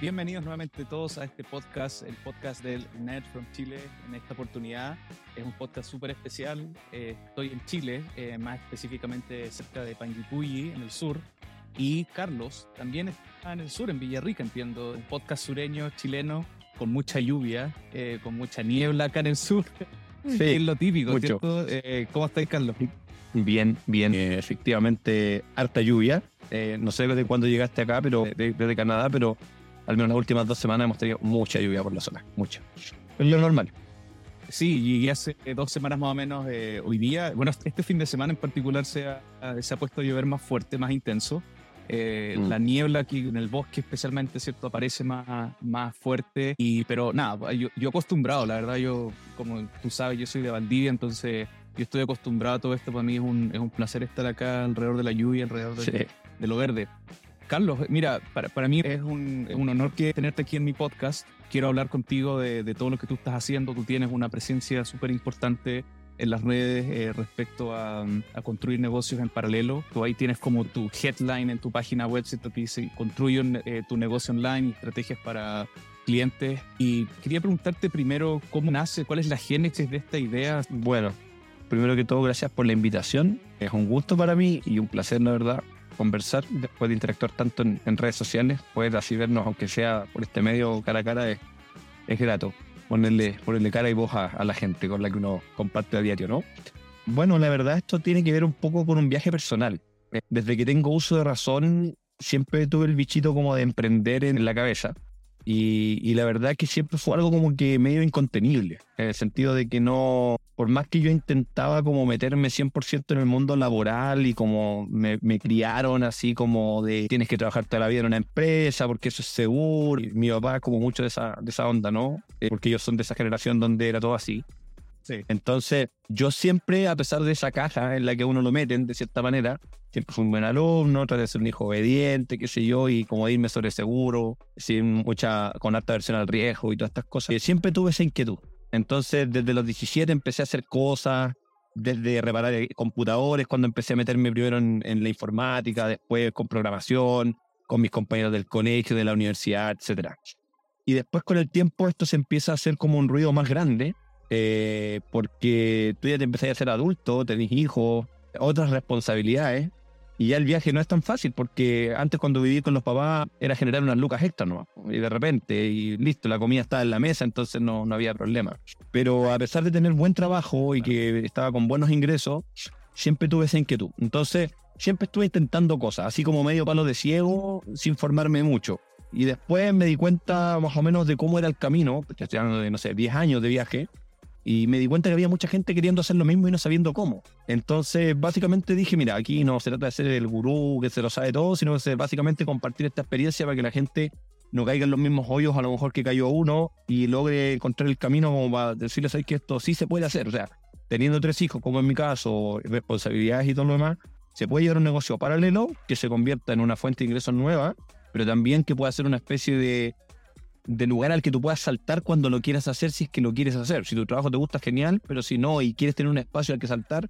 bienvenidos nuevamente todos a este podcast, el podcast del Net from Chile. En esta oportunidad es un podcast súper especial. Eh, estoy en Chile, eh, más específicamente cerca de Panguipulli, en el sur. Y Carlos también está en el sur, en Villarrica, entiendo. Un podcast sureño, chileno, con mucha lluvia, eh, con mucha niebla acá en el sur. Sí, es lo típico, mucho. ¿cierto? ¿Cómo estáis, Carlos? Bien, bien. efectivamente, harta lluvia. no sé de cuándo llegaste acá, pero desde Canadá, pero al menos las últimas dos semanas hemos tenido mucha lluvia por la zona, mucha. Es lo normal. Sí, y hace dos semanas más o menos, eh, hoy día, bueno, este fin de semana en particular se ha, se ha puesto a llover más fuerte, más intenso. Eh, mm. La niebla aquí en el bosque especialmente, ¿cierto? Aparece más, más fuerte. Y, pero nada, yo, yo acostumbrado, la verdad, yo, como tú sabes, yo soy de Valdivia, entonces yo estoy acostumbrado a todo esto. Para mí es un, es un placer estar acá alrededor de la lluvia, alrededor de, de lo verde. Carlos, mira, para, para mí es un, un, honor que tenerte aquí en mi podcast. Quiero hablar contigo de, de todo lo que tú estás haciendo. Tú tienes una presencia súper importante en las redes eh, respecto a, a, construir negocios en paralelo. Tú ahí tienes como tu headline en tu página web, ¿cierto? Que dice, construye eh, tu negocio online y estrategias para clientes. Y quería preguntarte primero cómo nace, cuál es la génesis de esta idea. Bueno, primero que todo, gracias por la invitación. Es un gusto para mí y un placer, la verdad, conversar, después de interactuar tanto en, redes sociales, poder así vernos, aunque sea por este medio cara a cara, es, es grato. Ponerle, ponerle cara y voz a, la gente con la que uno comparte a diario, ¿no? Bueno, la verdad esto tiene que ver un poco con un viaje personal. Eh, desde que tengo uso de razón, siempre tuve el bichito como de emprender en la cabeza. Y, y, la verdad que siempre fue algo como que medio incontenible, en el sentido de que no, por más que yo intentaba como meterme 100% en el mundo laboral y como me, me, criaron así como de tienes que trabajar toda la vida en una empresa porque eso es seguro, y mi papá como mucho de esa, de esa onda, ¿no? Eh, porque ellos son de esa generación donde era todo así. Entonces, yo siempre, a pesar de esa caja en la que uno lo meten, de cierta manera, siempre fui un buen alumno, traté de ser un hijo obediente, qué sé yo, y como irme sobre seguro, sin mucha, con alta versión al riesgo y todas estas cosas. Y siempre tuve esa inquietud. Entonces, desde los 17 empecé a hacer cosas, desde reparar computadores, cuando empecé a meterme primero en, la informática, después con programación, con mis compañeros del colegio, de la universidad, etc. Y después con el tiempo esto se empieza a hacer como un ruido más grande eh, porque tú ya te empezás a ser adulto, tenés hijos, otras responsabilidades, y ya el viaje no es tan fácil, porque antes cuando viví con los papás era generar unas lucas extra nomás, y de repente, y listo, la comida estaba en la mesa, entonces no, no había problema. Pero a pesar de tener buen trabajo y que estaba con buenos ingresos, siempre tuve esa inquietud. Entonces, siempre estuve intentando cosas, así como medio palo de ciego, sin formarme mucho. Y después me di cuenta más o menos de cómo era el camino, ya estoy hablando de, no sé, 10 años de viaje, y me di cuenta que había mucha gente queriendo hacer lo mismo y no sabiendo cómo. Entonces, básicamente dije, mira, aquí no se trata de ser el gurú que se lo sabe todo, sino que básicamente compartir esta experiencia para que la gente no caiga en los mismos hoyos a lo mejor que cayó uno y logre encontrar el camino como para decirles que esto sí se puede hacer. O sea, teniendo tres hijos, como en mi caso, responsabilidades y todo lo demás, se puede llevar un negocio paralelo que se convierta en una fuente de ingresos nueva, pero también que pueda ser una especie de de lugar al que tú puedas saltar cuando lo quieras hacer, si es que lo quieres hacer. Si tu trabajo te gusta, genial, pero si no y quieres tener un espacio al que saltar,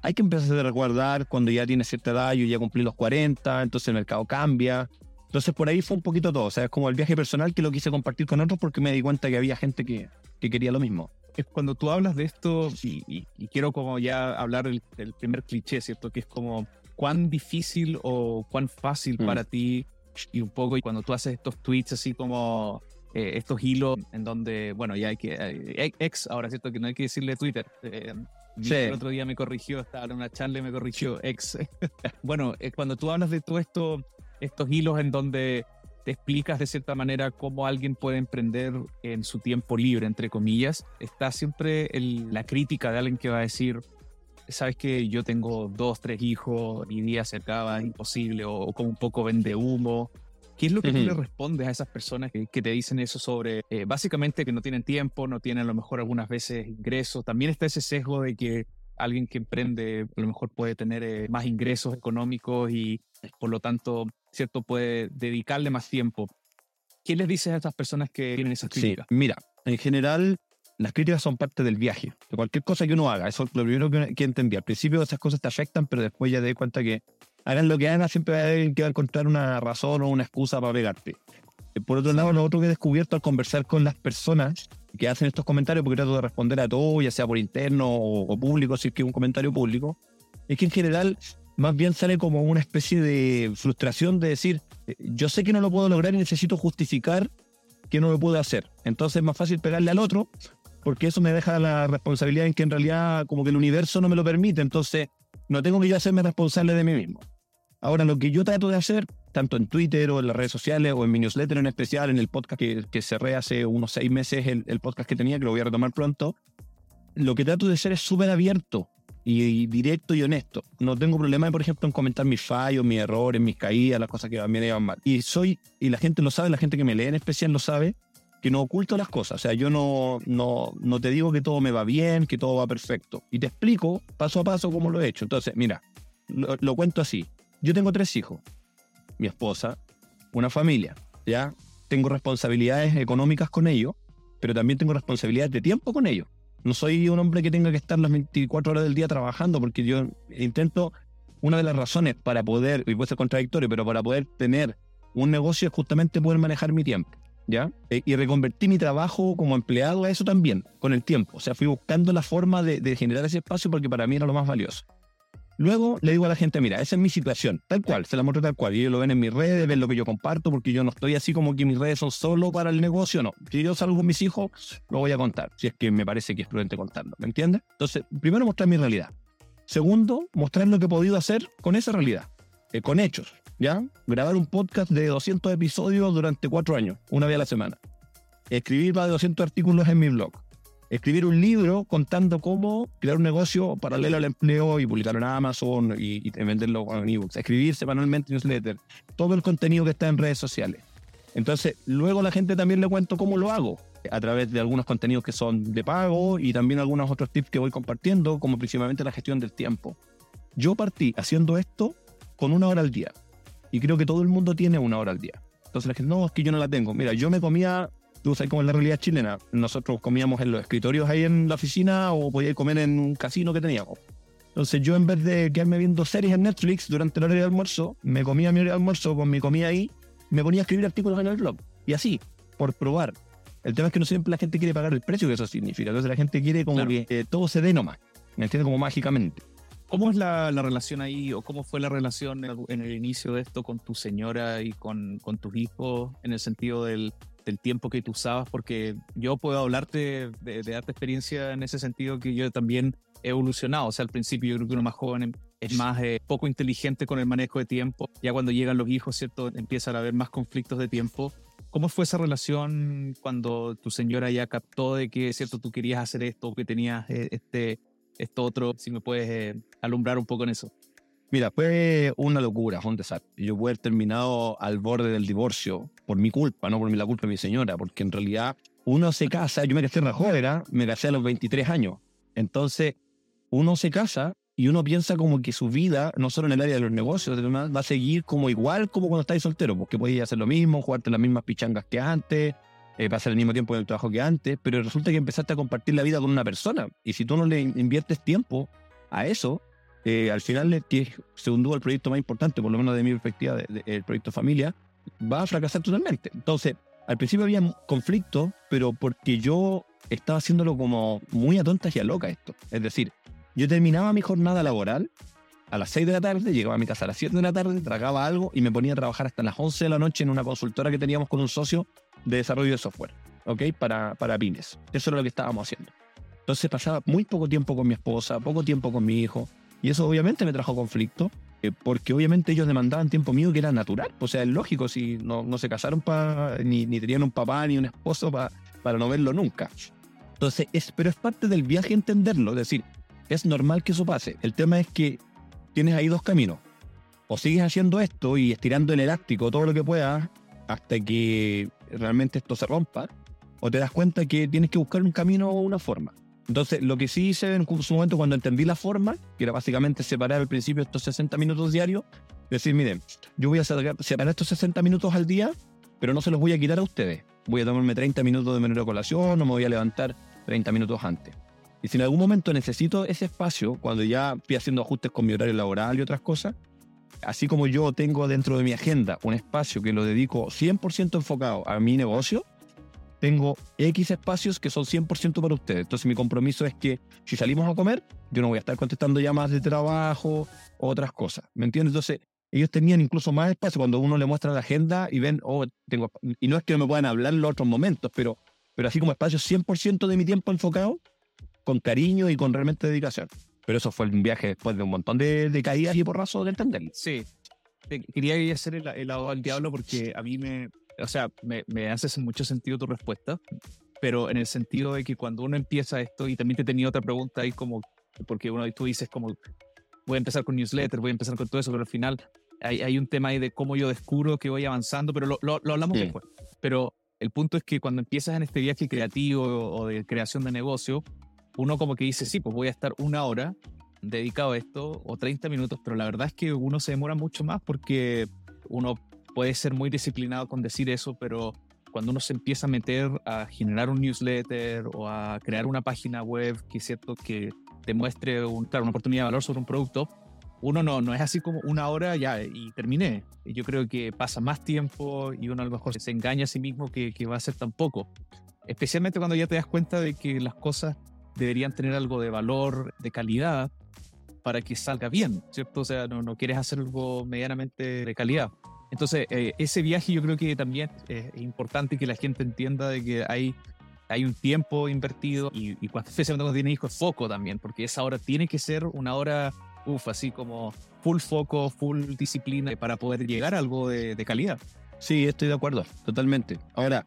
hay que empezar a recordar cuando ya tienes cierta edad, yo ya cumplí los 40, entonces el mercado cambia. Entonces por ahí fue un poquito todo, o sea, es como el viaje personal que lo quise compartir con otros porque me di cuenta que había gente que, que quería lo mismo. Es cuando tú hablas de esto, y, quiero como ya hablar del, primer cliché, ¿cierto? Que es como cuán difícil o cuán fácil mm. para ti y un poco y cuando tú haces estos tweets así como eh, estos hilos en donde, bueno, ya hay que, eh, ex ahora, ¿cierto? Que no hay que decirle Twitter. Eh, el otro día me corrigió, estaba en una charla y me corrigió, ex. bueno, es cuando tú hablas de todo esto, estos hilos en donde te explicas de cierta manera cómo alguien puede emprender en su tiempo libre, entre comillas, está siempre el, la crítica de alguien que va a decir, sabes que yo tengo dos, tres hijos, mi día se acaba, es imposible, o, como un poco vende humo. ¿Qué es lo que tú le respondes a esas personas que, te dicen eso sobre, eh, básicamente, que no tienen tiempo, no tienen a lo mejor algunas veces ingresos? También está ese sesgo de que alguien que emprende a lo mejor puede tener eh, más ingresos económicos y por lo tanto, ¿cierto? Puede dedicarle más tiempo. ¿Qué les dices a estas personas que tienen esas críticas? Sí, mira, en general las críticas son parte del viaje, de cualquier cosa que uno haga. Eso es lo primero que, que entendí. Al principio esas cosas te afectan, pero después ya te das cuenta que hagan lo que hagan, siempre va a, que va a encontrar una razón o una excusa para pegarte. Por otro lado, lo otro que he descubierto al conversar con las personas que hacen estos comentarios, porque trato de responder a todo, ya sea por interno o, público, si es que un comentario público, es que en general más bien sale como una especie de frustración de decir, eh, yo sé que no lo puedo lograr y necesito justificar que no lo puedo hacer. Entonces es más fácil pegarle al otro, porque eso me deja la responsabilidad en que en realidad como que el universo no me lo permite, entonces no tengo que yo hacerme responsable de mí mismo. Ahora, lo que yo trato de hacer, tanto en Twitter o en las redes sociales o en mi newsletter en especial, en el podcast que, que cerré hace unos seis meses, el, podcast que tenía, que lo voy a retomar pronto, lo que trato de ser es súper abierto y, directo y honesto. No tengo problema, por ejemplo, en comentar mis fallos, mis errores, mis caídas, las cosas que a mí me llevan mal. Y soy, y la gente lo sabe, la gente que me lee en especial lo sabe, que no oculto las cosas. O sea, yo no, no, no te digo que todo me va bien, que todo va perfecto. Y te explico paso a paso cómo lo he hecho. Entonces, mira, lo, cuento así. Yo tengo tres hijos, mi esposa, una familia, ¿ya? Tengo responsabilidades económicas con ellos, pero también tengo responsabilidades de tiempo con ellos. No soy un hombre que tenga que estar las 24 horas del día trabajando, porque yo intento, una de las razones para poder, y puede ser contradictorio, pero para poder tener un negocio es justamente poder manejar mi tiempo. Eh, y reconvertí mi trabajo como empleado a eso también, con el tiempo. O sea, fui buscando la forma de, generar ese espacio porque para mí era lo más valioso. Luego le digo a la gente, mira, esa es mi situación, tal cual, se la muestro tal cual. Y ellos lo ven en mis redes, ven lo que yo comparto, porque yo no estoy así como que mis redes son solo para el negocio, no. Si yo salgo con mis hijos, lo voy a contar, si es que me parece que es prudente contarlo, ¿me entiendes? Entonces, primero mostrar mi realidad. Segundo, mostrar lo que he podido hacer con esa realidad, eh, con hechos, ¿ya? Grabar un podcast de 200 episodios durante cuatro años, una vez a la semana. Escribir más de 200 artículos en mi blog escribir un libro contando cómo crear un negocio paralelo al empleo y publicarlo en Amazon y, venderlo en ebooks, escribir semanalmente newsletter, todo el contenido que está en redes sociales. Entonces, luego la gente también le cuento cómo lo hago, a través de algunos contenidos que son de pago y también algunos otros tips que voy compartiendo, como principalmente la gestión del tiempo. Yo partí haciendo esto con una hora al día y creo que todo el mundo tiene una hora al día. Entonces la gente, no, es que yo no la tengo. Mira, yo me comía tú sabes cómo es la realidad chilena. Nosotros comíamos en los escritorios ahí en la oficina o podía comer en un casino que teníamos. Entonces yo en vez de quedarme viendo series en Netflix durante la hora de almuerzo, me comía mi hora de almuerzo con mi comida ahí, me ponía a escribir artículos en el blog. Y así, por probar. El tema es que no siempre la gente quiere pagar el precio que eso significa. Entonces la gente quiere como que eh, todo se dé nomás. ¿Me entiendes? Como mágicamente. ¿Cómo es la, relación ahí o cómo fue la relación en el inicio de esto con tu señora y con, con tus hijos en el sentido del, del tiempo que tú usabas, porque yo puedo hablarte de, de darte experiencia en ese sentido que yo también he evolucionado. O sea, al principio yo creo que uno más joven es más eh, poco inteligente con el manejo de tiempo. Ya cuando llegan los hijos, ¿cierto? Empiezan a haber más conflictos de tiempo. ¿Cómo fue esa relación cuando tu señora ya captó de que, ¿cierto? Tú querías hacer esto, que tenías eh, este, esto otro. Si me puedes eh, alumbrar un poco en eso. Mira, fue una locura, fue un desastre. Yo pude haber terminado al borde del divorcio por mi culpa, no por la culpa de mi señora, porque en realidad uno se casa, yo me casé en la joven, me casé a los 23 años. Entonces, uno se casa y uno piensa como que su vida, no solo en el área de los negocios, va a seguir como igual como cuando estáis soltero, porque podías hacer lo mismo, jugarte las mismas pichangas que antes, eh, pasar el mismo tiempo en el trabajo que antes, pero resulta que empezaste a compartir la vida con una persona. Y si tú no le inviertes tiempo a eso, eh, al final, que según duda, el proyecto más importante, por lo menos de mi perspectiva, el proyecto familia, va a fracasar totalmente. Entonces, al principio había conflicto, pero porque yo estaba haciéndolo como muy a tontas y a loca esto. Es decir, yo terminaba mi jornada laboral a las 6 de la tarde, llegaba a mi casa a las 7 de la tarde, tragaba algo y me ponía a trabajar hasta las 11 de la noche en una consultora que teníamos con un socio de desarrollo de software, ¿ok? Para, para pymes. Eso era lo que estábamos haciendo. Entonces pasaba muy poco tiempo con mi esposa, poco tiempo con mi hijo, y eso obviamente me trajo conflicto, eh, porque obviamente ellos demandaban tiempo mío que era natural. O sea, es lógico, si no, no se casaron ni, ni, tenían un papá ni un esposo para no verlo nunca. Entonces, es, pero es parte del viaje entenderlo, es decir, es normal que eso pase. El tema es que tienes ahí dos caminos. O sigues haciendo esto y estirando el elástico todo lo que puedas hasta que realmente esto se rompa, o te das cuenta que tienes que buscar un camino o una forma. Entonces, lo que sí hice en su momento cuando entendí la forma, que era básicamente separar al principio estos 60 minutos diarios, decir, miren, yo voy a separar estos 60 minutos al día, pero no se los voy a quitar a ustedes. Voy a tomarme 30 minutos de menor colación o me voy a levantar 30 minutos antes. Y si en algún momento necesito ese espacio, cuando ya estoy haciendo ajustes con mi horario laboral y otras cosas, así como yo tengo dentro de mi agenda un espacio que lo dedico 100% enfocado a mi negocio, tengo X espacios que son 100% para ustedes. Entonces mi compromiso es que si salimos a comer, yo no voy a estar contestando llamadas de trabajo otras cosas. ¿Me entiendes? Entonces ellos tenían incluso más espacio cuando uno le muestra la agenda y ven, oh, tengo... Y no es que me puedan hablar en los otros momentos, pero, pero así como espacio 100% de mi tiempo enfocado, con cariño y con realmente dedicación. Pero eso fue un viaje después de un montón de, de caídas y porrazos de entenderlo. Sí. Quería hacer el, el al diablo porque a mí me, o sea, me, me hace mucho sentido tu respuesta, pero en el sentido de que cuando uno empieza esto, y también te tenía otra pregunta ahí como, porque uno tú dices como, voy a empezar con newsletter, voy a empezar con todo eso, pero al final hay, hay un tema ahí de cómo yo descubro que voy avanzando, pero lo, lo, hablamos después. Pero el punto es que cuando empiezas en este viaje creativo o de creación de negocio, uno como que dice, sí, pues voy a estar una hora dedicado a esto o 30 minutos, pero la verdad es que uno se demora mucho más porque uno puede ser muy disciplinado con decir eso, pero cuando uno se empieza a meter a generar un newsletter o a crear una página web que es cierto que te muestre un, una oportunidad de valor sobre un producto, uno no, no es así como una hora ya y terminé. Yo creo que pasa más tiempo y uno a lo mejor se engaña a sí mismo que, que va a ser tan poco. Especialmente cuando ya te das cuenta de que las cosas deberían tener algo de valor, de calidad, para que salga bien, ¿cierto? O sea, no, no quieres hacer algo medianamente de calidad. Entonces, eh, ese viaje yo creo que también es importante que la gente entienda de que hay, hay un tiempo invertido y, y cuando, especialmente cuando tiene hijos, foco también, porque esa hora tiene que ser una hora, uff, así como full foco, full disciplina para poder llegar a algo de, de calidad. Sí, estoy de acuerdo, totalmente. Ahora,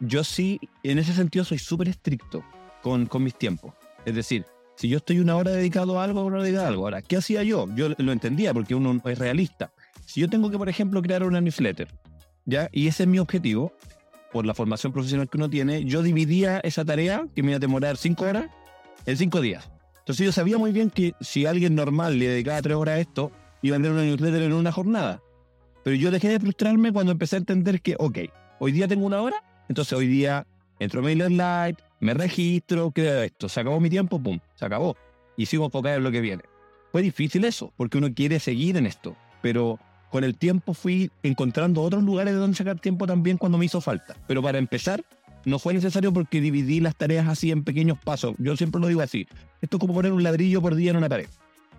yo sí, en ese sentido, soy súper estricto con, con mis tiempos. Es decir, si yo estoy una hora dedicado a algo, una hora dedicado a algo. Ahora, ¿qué hacía yo? Yo lo entendía porque uno es realista. Si yo tengo que, por ejemplo, crear una newsletter, ¿ya? Y ese es mi objetivo, por la formación profesional que uno tiene, yo dividía esa tarea, que me iba a demorar cinco horas, en cinco días. Entonces yo sabía muy bien que si alguien normal le dedicaba tres horas a esto, iba a tener una newsletter en una jornada. Pero yo dejé de frustrarme cuando empecé a entender que, ok, hoy día tengo una hora, entonces hoy día entro a MailerLite, me registro, creo esto, se acabó mi tiempo, pum, se acabó. Y sigo enfocado en lo que viene. Fue difícil eso, porque uno quiere seguir en esto, pero con el tiempo fui encontrando otros lugares de donde sacar tiempo también cuando me hizo falta. Pero para empezar, no fue necesario porque dividí las tareas así en pequeños pasos. Yo siempre lo digo así. Esto es como poner un ladrillo por día en una pared.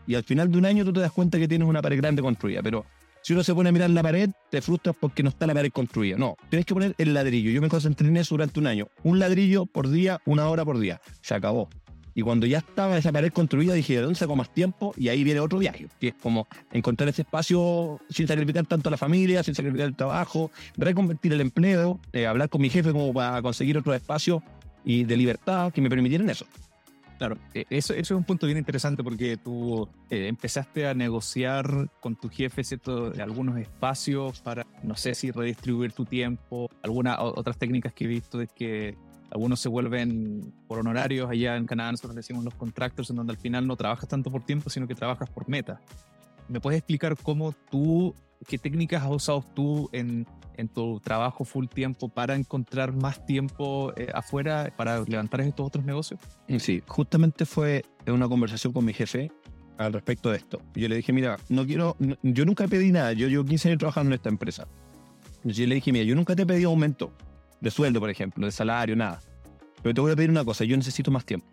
Y al final de un año tú te das cuenta que tienes una pared grande construida. Pero si uno se pone a mirar la pared, te frustras porque no está la pared construida. No, tienes que poner el ladrillo. Yo me concentré en eso durante un año. Un ladrillo por día, una hora por día. Se acabó. Y cuando ya estaba esa pared construida, dije, ¿de dónde saco más tiempo? Y ahí viene otro viaje, que es como encontrar ese espacio sin sacrificar tanto a la familia, sin sacrificar el trabajo, reconvertir el empleo, eh, hablar con mi jefe como para conseguir otro espacio y de libertad que me permitieran eso. Claro, e, eso, es un punto bien interesante porque tú eh, empezaste a negociar con tu jefe ¿cierto? algunos espacios para, no sé si redistribuir tu tiempo, algunas otras técnicas que he visto es que algunos se vuelven por honorarios, allá en Canadá nosotros decimos los contractors, en donde al final no trabajas tanto por tiempo, sino que trabajas por meta. ¿Me puedes explicar cómo tú, qué técnicas has usado tú en, en tu trabajo full tiempo para encontrar más tiempo eh, afuera para levantar estos otros negocios? Sí, justamente fue una conversación con mi jefe al respecto de esto. Yo le dije, mira, no quiero, yo nunca pedí nada, yo llevo 15 años trabajando en esta empresa. Yo le dije, mira, yo nunca te he pedido aumento de sueldo, por ejemplo, de salario, nada. Pero te voy a pedir una cosa, yo necesito más tiempo.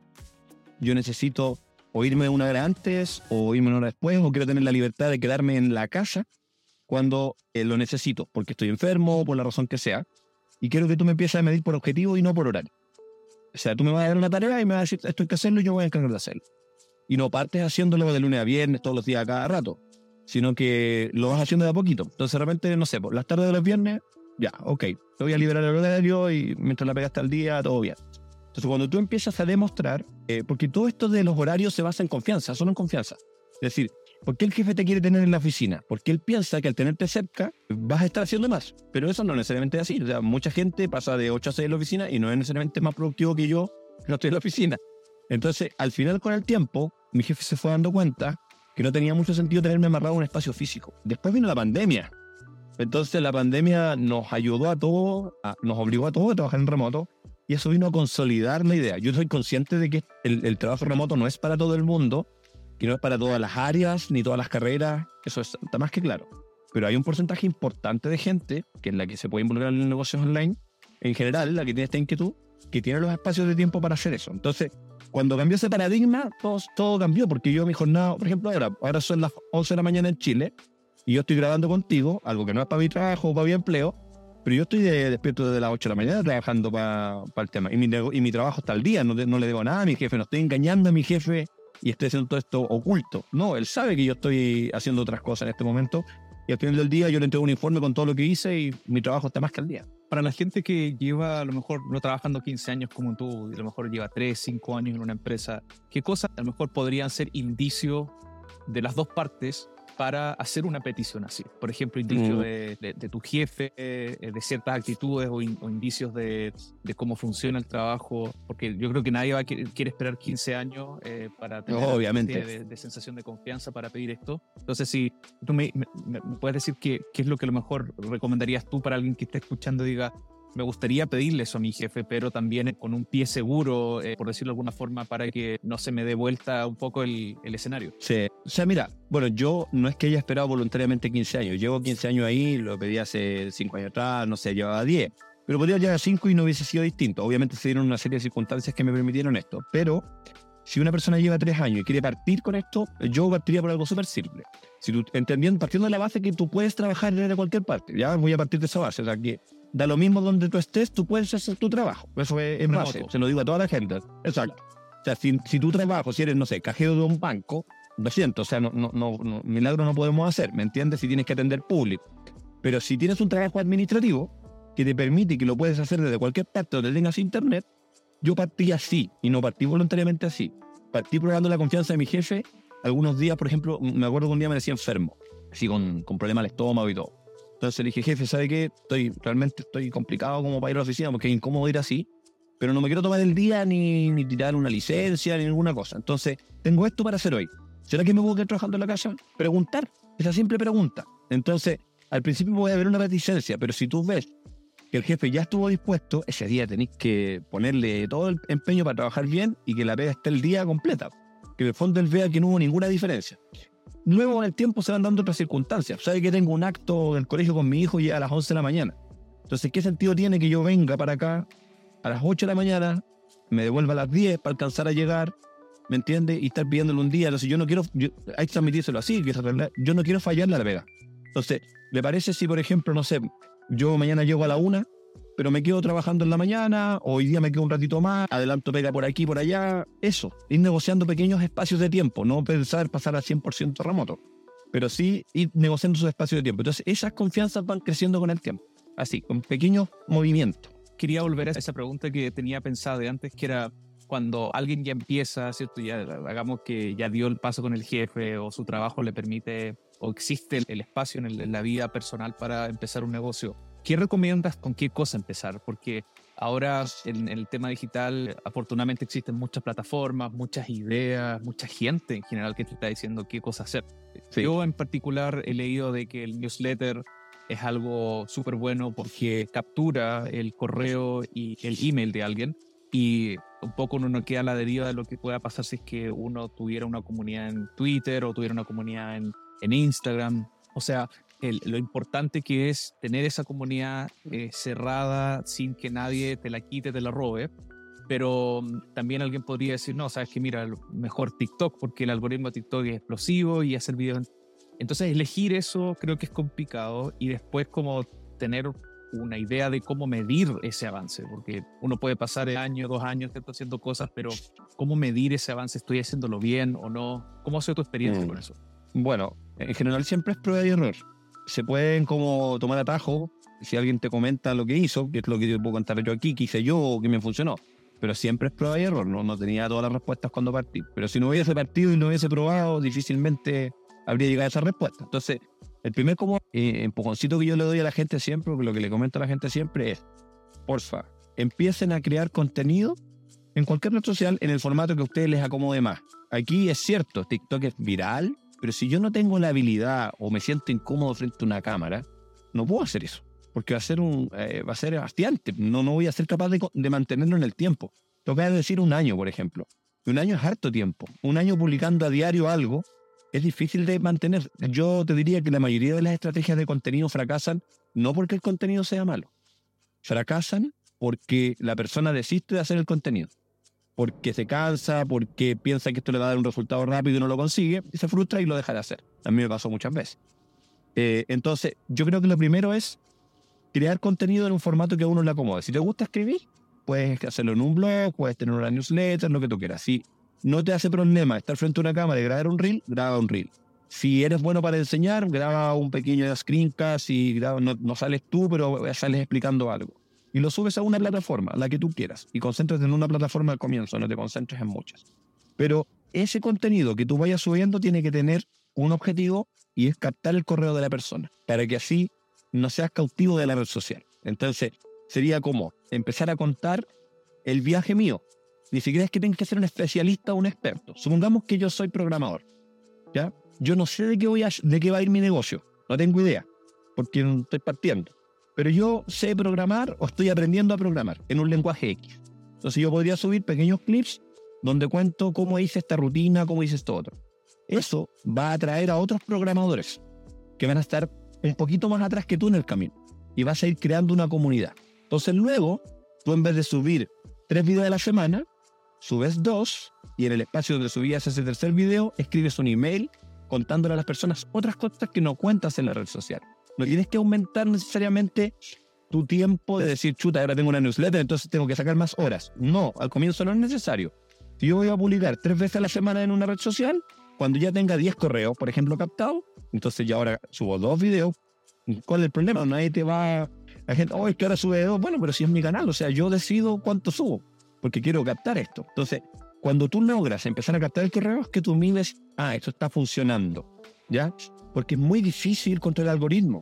Yo necesito o irme una hora antes o irme una hora después o quiero tener la libertad de quedarme en la casa cuando eh, lo necesito, porque estoy enfermo por la razón que sea. Y quiero que tú me empieces a medir por objetivo y no por horario. O sea, tú me vas a dar una tarea y me vas a decir, esto hay que hacerlo y yo voy a encargar de hacerlo. Y no partes haciéndolo de lunes a viernes, todos los días, cada rato, sino que lo vas haciendo de a poquito. Entonces, de repente, no sé, por las tardes de los viernes ya, ok, te voy a liberar el horario y mientras la pegaste al día, todo bien. Entonces, cuando tú empiezas a demostrar, eh, porque todo esto de los horarios se basa en confianza, solo en confianza. Es decir, ¿por qué el jefe te quiere tener en la oficina? Porque él piensa que al tenerte cerca vas a estar haciendo más. Pero eso no necesariamente es así. O sea, mucha gente pasa de 8 a 6 en la oficina y no es necesariamente más productivo que yo no estoy en la oficina. Entonces, al final, con el tiempo, mi jefe se fue dando cuenta que no tenía mucho sentido tenerme amarrado a un espacio físico. Después vino la pandemia. Entonces la pandemia nos ayudó a todos, nos obligó a todos a trabajar en remoto y eso vino a consolidar la idea. Yo soy consciente de que el, trabajo remoto no es para todo el mundo, que no es para todas las áreas ni todas las carreras, eso está más que claro. Pero hay un porcentaje importante de gente, que es la que se puede involucrar en los negocios online, en general, la que tiene esta inquietud, que tiene los espacios de tiempo para hacer eso. Entonces, cuando cambió ese paradigma, todo, todo cambió, porque yo mi jornada, por ejemplo, ahora, ahora son las 11 de la mañana en Chile, y yo estoy grabando contigo, algo que no es para mi trabajo o para mi empleo, pero yo estoy despierto desde las 8 de la mañana trabajando para el tema. Y mi, y mi trabajo está al día, no, no le debo nada a mi jefe, no estoy engañando a mi jefe y estoy haciendo todo esto oculto. No, él sabe que yo estoy haciendo otras cosas en este momento y al final del día yo le entrego un informe con todo lo que hice y mi trabajo está más que al día. Para la gente que lleva a lo mejor no trabajando 15 años como tú y a lo mejor lleva 3, 5 años en una empresa, ¿qué cosas a lo mejor podrían ser indicios de las dos partes para hacer una petición así. Por ejemplo, indicios de, tu jefe, eh, de ciertas actitudes o, indicios de, cómo funciona el trabajo, porque yo creo que nadie va a quiere esperar 15 años eh, para tener Obviamente. De, sensación de confianza para pedir esto. Entonces, si tú me, puedes decir qué, qué es lo que a lo mejor recomendarías tú para alguien que esté escuchando y diga, me gustaría pedirle eso a mi jefe, pero también con un pie seguro, eh, por decirlo de alguna forma, para que no se me dé vuelta un poco el, escenario. Sí, o sea, mira, bueno, yo no es que haya esperado voluntariamente 15 años, llevo 15 años ahí, lo pedí hace 5 años atrás, no sé, llevaba 10, pero podría llegar a 5 y no hubiese sido distinto. Obviamente se dieron una serie de circunstancias que me permitieron esto, pero si una persona lleva 3 años y quiere partir con esto, yo partiría por algo súper simple. Si tú, entendiendo, partiendo de la base que tú puedes trabajar desde cualquier parte, ya voy a partir de esa base, o sea, que da lo mismo donde tú estés, tú puedes hacer tu trabajo. Eso es, en base, se lo digo a toda la gente. Exacto. O sea, si, si tu trabajo, si eres, no sé, cajero de un banco, lo siento, o sea, no, no, no, milagro no podemos hacer, ¿me entiendes? Si tienes que atender público. Pero si tienes un trabajo administrativo que te permite que lo puedes hacer desde cualquier parte donde tengas internet, yo partí así y no partí voluntariamente así. Partí probando la confianza de mi jefe. Algunos días, por ejemplo, me acuerdo que un día me decía enfermo, así con, con problemas al estómago y todo. Entonces le dije, jefe, ¿sabe qué? Estoy, realmente estoy complicado como para ir a la oficina porque es incómodo ir así, pero no me quiero tomar el día ni, tirar una licencia ni ninguna cosa. Entonces, tengo esto para hacer hoy. ¿Será que me a quedar trabajando en la casa? Preguntar, esa simple pregunta. Entonces, al principio puede haber una reticencia, pero si tú ves que el jefe ya estuvo dispuesto, ese día tenéis que ponerle todo el empeño para trabajar bien y que la pega esté el día completa. Que en el fondo él vea que no hubo ninguna diferencia. Luego con el tiempo se van dando otras circunstancias. Sabe que tengo un acto del colegio con mi hijo y a las 11 de la mañana. Entonces, ¿qué sentido tiene que yo venga para acá a las 8 de la mañana, me devuelva a las 10 para alcanzar a llegar, ¿me entiende? Y estar pidiéndole un día. Entonces, yo no quiero, hay que transmitírselo así, que yo no quiero fallarle a la vega. Entonces, ¿le parece si, por ejemplo, no sé, yo mañana llego a la 1 pero me quedo trabajando en la mañana, hoy día me quedo un ratito más, adelanto pega por aquí, por allá, eso, ir negociando pequeños espacios de tiempo, no pensar pasar a 100% remoto, pero sí ir negociando esos espacios de tiempo. Entonces, esas confianzas van creciendo con el tiempo, así, con pequeños movimientos. Quería volver a esa pregunta que tenía pensada antes, que era cuando alguien ya empieza, ¿cierto? Ya hagamos que ya dio el paso con el jefe o su trabajo le permite o existe el espacio en la vida personal para empezar un negocio ¿Qué recomiendas con qué cosa empezar? Porque ahora en, el tema digital, afortunadamente existen muchas plataformas, muchas ideas, mucha gente en general que te está diciendo qué cosa hacer. Yo en particular he leído de que el newsletter es algo súper bueno porque captura el correo y el email de alguien y un poco uno no queda a la deriva de lo que pueda pasar si es que uno tuviera una comunidad en Twitter o tuviera una comunidad en, en Instagram. O sea, lo importante que es tener esa comunidad eh, cerrada sin que nadie te la quite, te la robe. Pero mm, también alguien podría decir, no, sabes que mira, mejor TikTok porque el algoritmo de TikTok es explosivo y hacer videos. Entonces elegir eso creo que es complicado y después como tener una idea de cómo medir ese avance, porque uno puede pasar el año, dos años haciendo cosas, pero cómo medir ese avance, estoy haciéndolo bien o no, ¿cómo ha sido tu experiencia mm. con eso? Bueno, en general siempre es prueba y error se pueden como tomar atajo si alguien te comenta lo que hizo, que es lo que yo puedo contar yo aquí, que hice yo o que me funcionó. Pero siempre es prueba y error, no, no tenía todas las respuestas cuando partí. Pero si no hubiese partido y no hubiese probado, difícilmente habría llegado a esa respuesta. Entonces, el primer como eh, empujoncito que yo le doy a la gente siempre, lo que le comento a la gente siempre es, porfa, empiecen a crear contenido en cualquier red social en el formato que a ustedes les acomode más. Aquí es cierto, TikTok es viral, pero si yo no tengo la habilidad o me siento incómodo frente a una cámara, no puedo hacer eso. Porque va a ser, un, eh, va a ser hastiante. No, no voy a ser capaz de, de mantenerlo en el tiempo. Te voy a decir un año, por ejemplo. Un año es harto tiempo. Un año publicando a diario algo es difícil de mantener. Yo te diría que la mayoría de las estrategias de contenido fracasan no porque el contenido sea malo. Fracasan porque la persona desiste de hacer el contenido. Porque se cansa, porque piensa que esto le va a dar un resultado rápido y no lo consigue, y se frustra y lo deja de hacer. A mí me pasó muchas veces. Eh, entonces, yo creo que lo primero es crear contenido en un formato que a uno le acomode. Si te gusta escribir, puedes hacerlo en un blog, puedes tener una newsletter, lo que tú quieras. Si no te hace problema estar frente a una cámara y grabar un reel, graba un reel. Si eres bueno para enseñar, graba un pequeño screencast y graba, no, no sales tú, pero sales explicando algo y lo subes a una plataforma, la que tú quieras, y concentres en una plataforma al comienzo, no te concentres en muchas. Pero ese contenido que tú vayas subiendo tiene que tener un objetivo y es captar el correo de la persona, para que así no seas cautivo de la red social. Entonces, sería como empezar a contar el viaje mío. Ni siquiera es que tengas que ser un especialista o un experto. Supongamos que yo soy programador. ¿ya? Yo no sé de qué, voy a, de qué va a ir mi negocio. No tengo idea, porque estoy partiendo pero yo sé programar o estoy aprendiendo a programar en un lenguaje X. Entonces yo podría subir pequeños clips donde cuento cómo hice esta rutina, cómo hice esto otro. Eso va a atraer a otros programadores que van a estar un poquito más atrás que tú en el camino y vas a ir creando una comunidad. Entonces luego, tú en vez de subir tres videos a la semana, subes dos y en el espacio donde subías ese tercer video, escribes un email contándole a las personas otras cosas que no cuentas en la red social. No tienes que aumentar necesariamente tu tiempo de decir, chuta, ahora tengo una newsletter, entonces tengo que sacar más horas. No, al comienzo no es necesario. Si yo voy a publicar tres veces a la semana en una red social, cuando ya tenga 10 correos, por ejemplo, captados, entonces ya ahora subo dos videos. ¿Cuál es el problema? Nadie te va... La gente, oh, es que ahora sube dos. Bueno, pero si es mi canal, o sea, yo decido cuánto subo, porque quiero captar esto. Entonces, cuando tú logras empezar a captar el correo, es que tú mides, ah, esto está funcionando, ¿ya? Porque es muy difícil contra el algoritmo.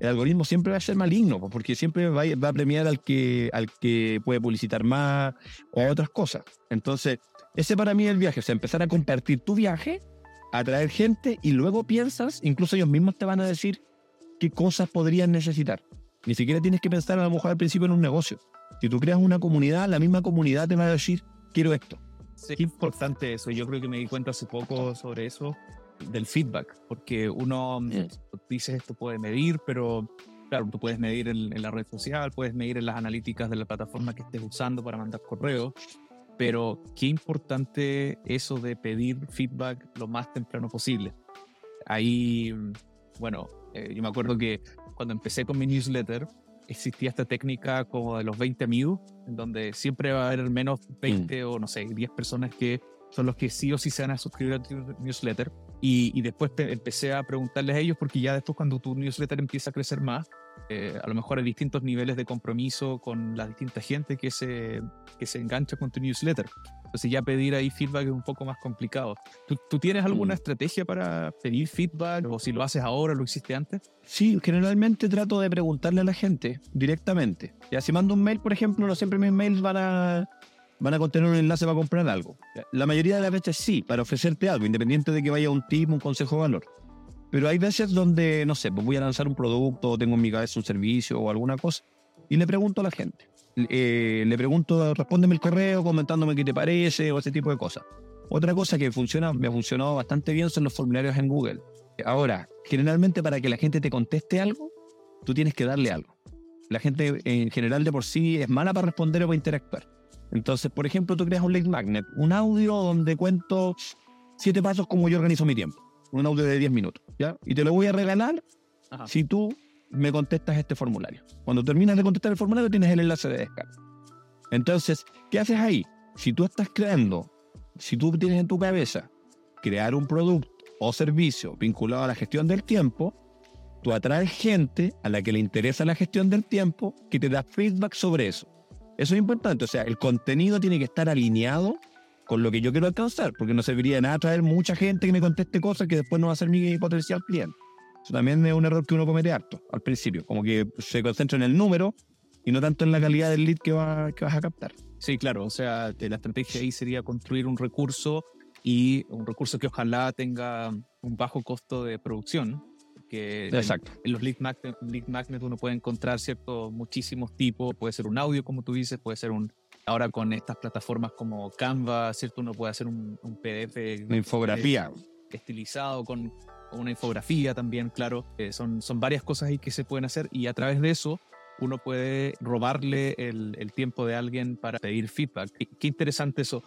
El algoritmo siempre va a ser maligno, porque siempre va, a premiar al que, al que puede publicitar más o otras cosas. Entonces, ese para mí es el viaje, o sea, empezar a compartir tu viaje, atraer gente y luego piensas, incluso ellos mismos te van a decir qué cosas podrían necesitar. Ni siquiera tienes que pensar a lo mejor al principio en un negocio. Si tú creas una comunidad, la misma comunidad te va a decir, quiero esto. Sí, qué importante eso. Yo creo que me di cuenta hace poco sobre eso del feedback, porque uno dice esto puede medir, pero claro, tú puedes medir en, la red social, puedes medir en las analíticas de la plataforma que estés usando para mandar correo, pero qué importante eso de pedir feedback lo más temprano posible. Ahí, bueno, eh, yo me acuerdo que cuando empecé con mi newsletter, existía esta técnica como de los 20 amigos, en donde siempre va a haber al menos 20 mm. o no sé, 10 personas que son los que sí o sí se van a suscribir a tu newsletter. Y, y después empecé a preguntarles a ellos, porque ya después cuando tu newsletter empieza a crecer más, eh, a lo mejor hay distintos niveles de compromiso con la distinta gente que se, que se engancha con tu newsletter. Entonces ya pedir ahí feedback es un poco más complicado. ¿Tú, ¿Tú, tienes alguna mm. estrategia para pedir feedback o si lo haces ahora, lo hiciste antes? Sí, generalmente trato de preguntarle a la gente directamente. Ya si mando un mail, por ejemplo, no siempre mis mails van a van a contener un enlace para comprar algo. La mayoría de las veces sí, para ofrecerte algo, independiente de que vaya un tip, un consejo de valor. Pero hay veces donde, no sé, pues voy a lanzar un producto, o tengo en mi cabeza un servicio o alguna cosa, y le pregunto a la gente. Eh, le pregunto, respóndeme el correo comentándome qué te parece o ese tipo de cosas. Otra cosa que funciona, me ha funcionado bastante bien son los formularios en Google. Ahora, generalmente para que la gente te conteste algo, tú tienes que darle algo. La gente en general de por sí es mala para responder o para interactuar. Entonces, por ejemplo, tú creas un lead magnet, un audio donde cuento siete pasos como yo organizo mi tiempo. Un audio de 10 minutos, ¿ya? Y te lo voy a regalar si tú me contestas este formulario. Cuando terminas de contestar el formulario, tienes el enlace de descarga. Entonces, ¿qué haces ahí? Si tú estás creando, si tú tienes en tu cabeza crear un producto o servicio vinculado a la gestión del tiempo, tú atraes gente a la que le interesa la gestión del tiempo que te da feedback sobre eso. Eso es importante, o sea, el contenido tiene que estar alineado con lo que yo quiero alcanzar, porque no serviría de nada traer mucha gente que me conteste cosas que después no va a ser mi potencial cliente. Eso también es un error que uno comete harto al principio, como que se concentra en el número y no tanto en la calidad del lead que, va, que vas a captar. Sí, claro, o sea, la estrategia ahí sería construir un recurso y un recurso que ojalá tenga un bajo costo de producción, Exacto. En, los lead magnet, lead magnet, uno puede encontrar cierto, muchísimos tipos, puede ser un audio como tú dices, puede ser un, ahora con estas plataformas como Canva, ¿cierto? Uno puede hacer un, PDF. Una infografía. estilizado con una infografía también, claro. Eh, son, son varias cosas ahí que se pueden hacer y a través de eso uno puede robarle el, el tiempo de alguien para pedir feedback. Qué, interesante eso.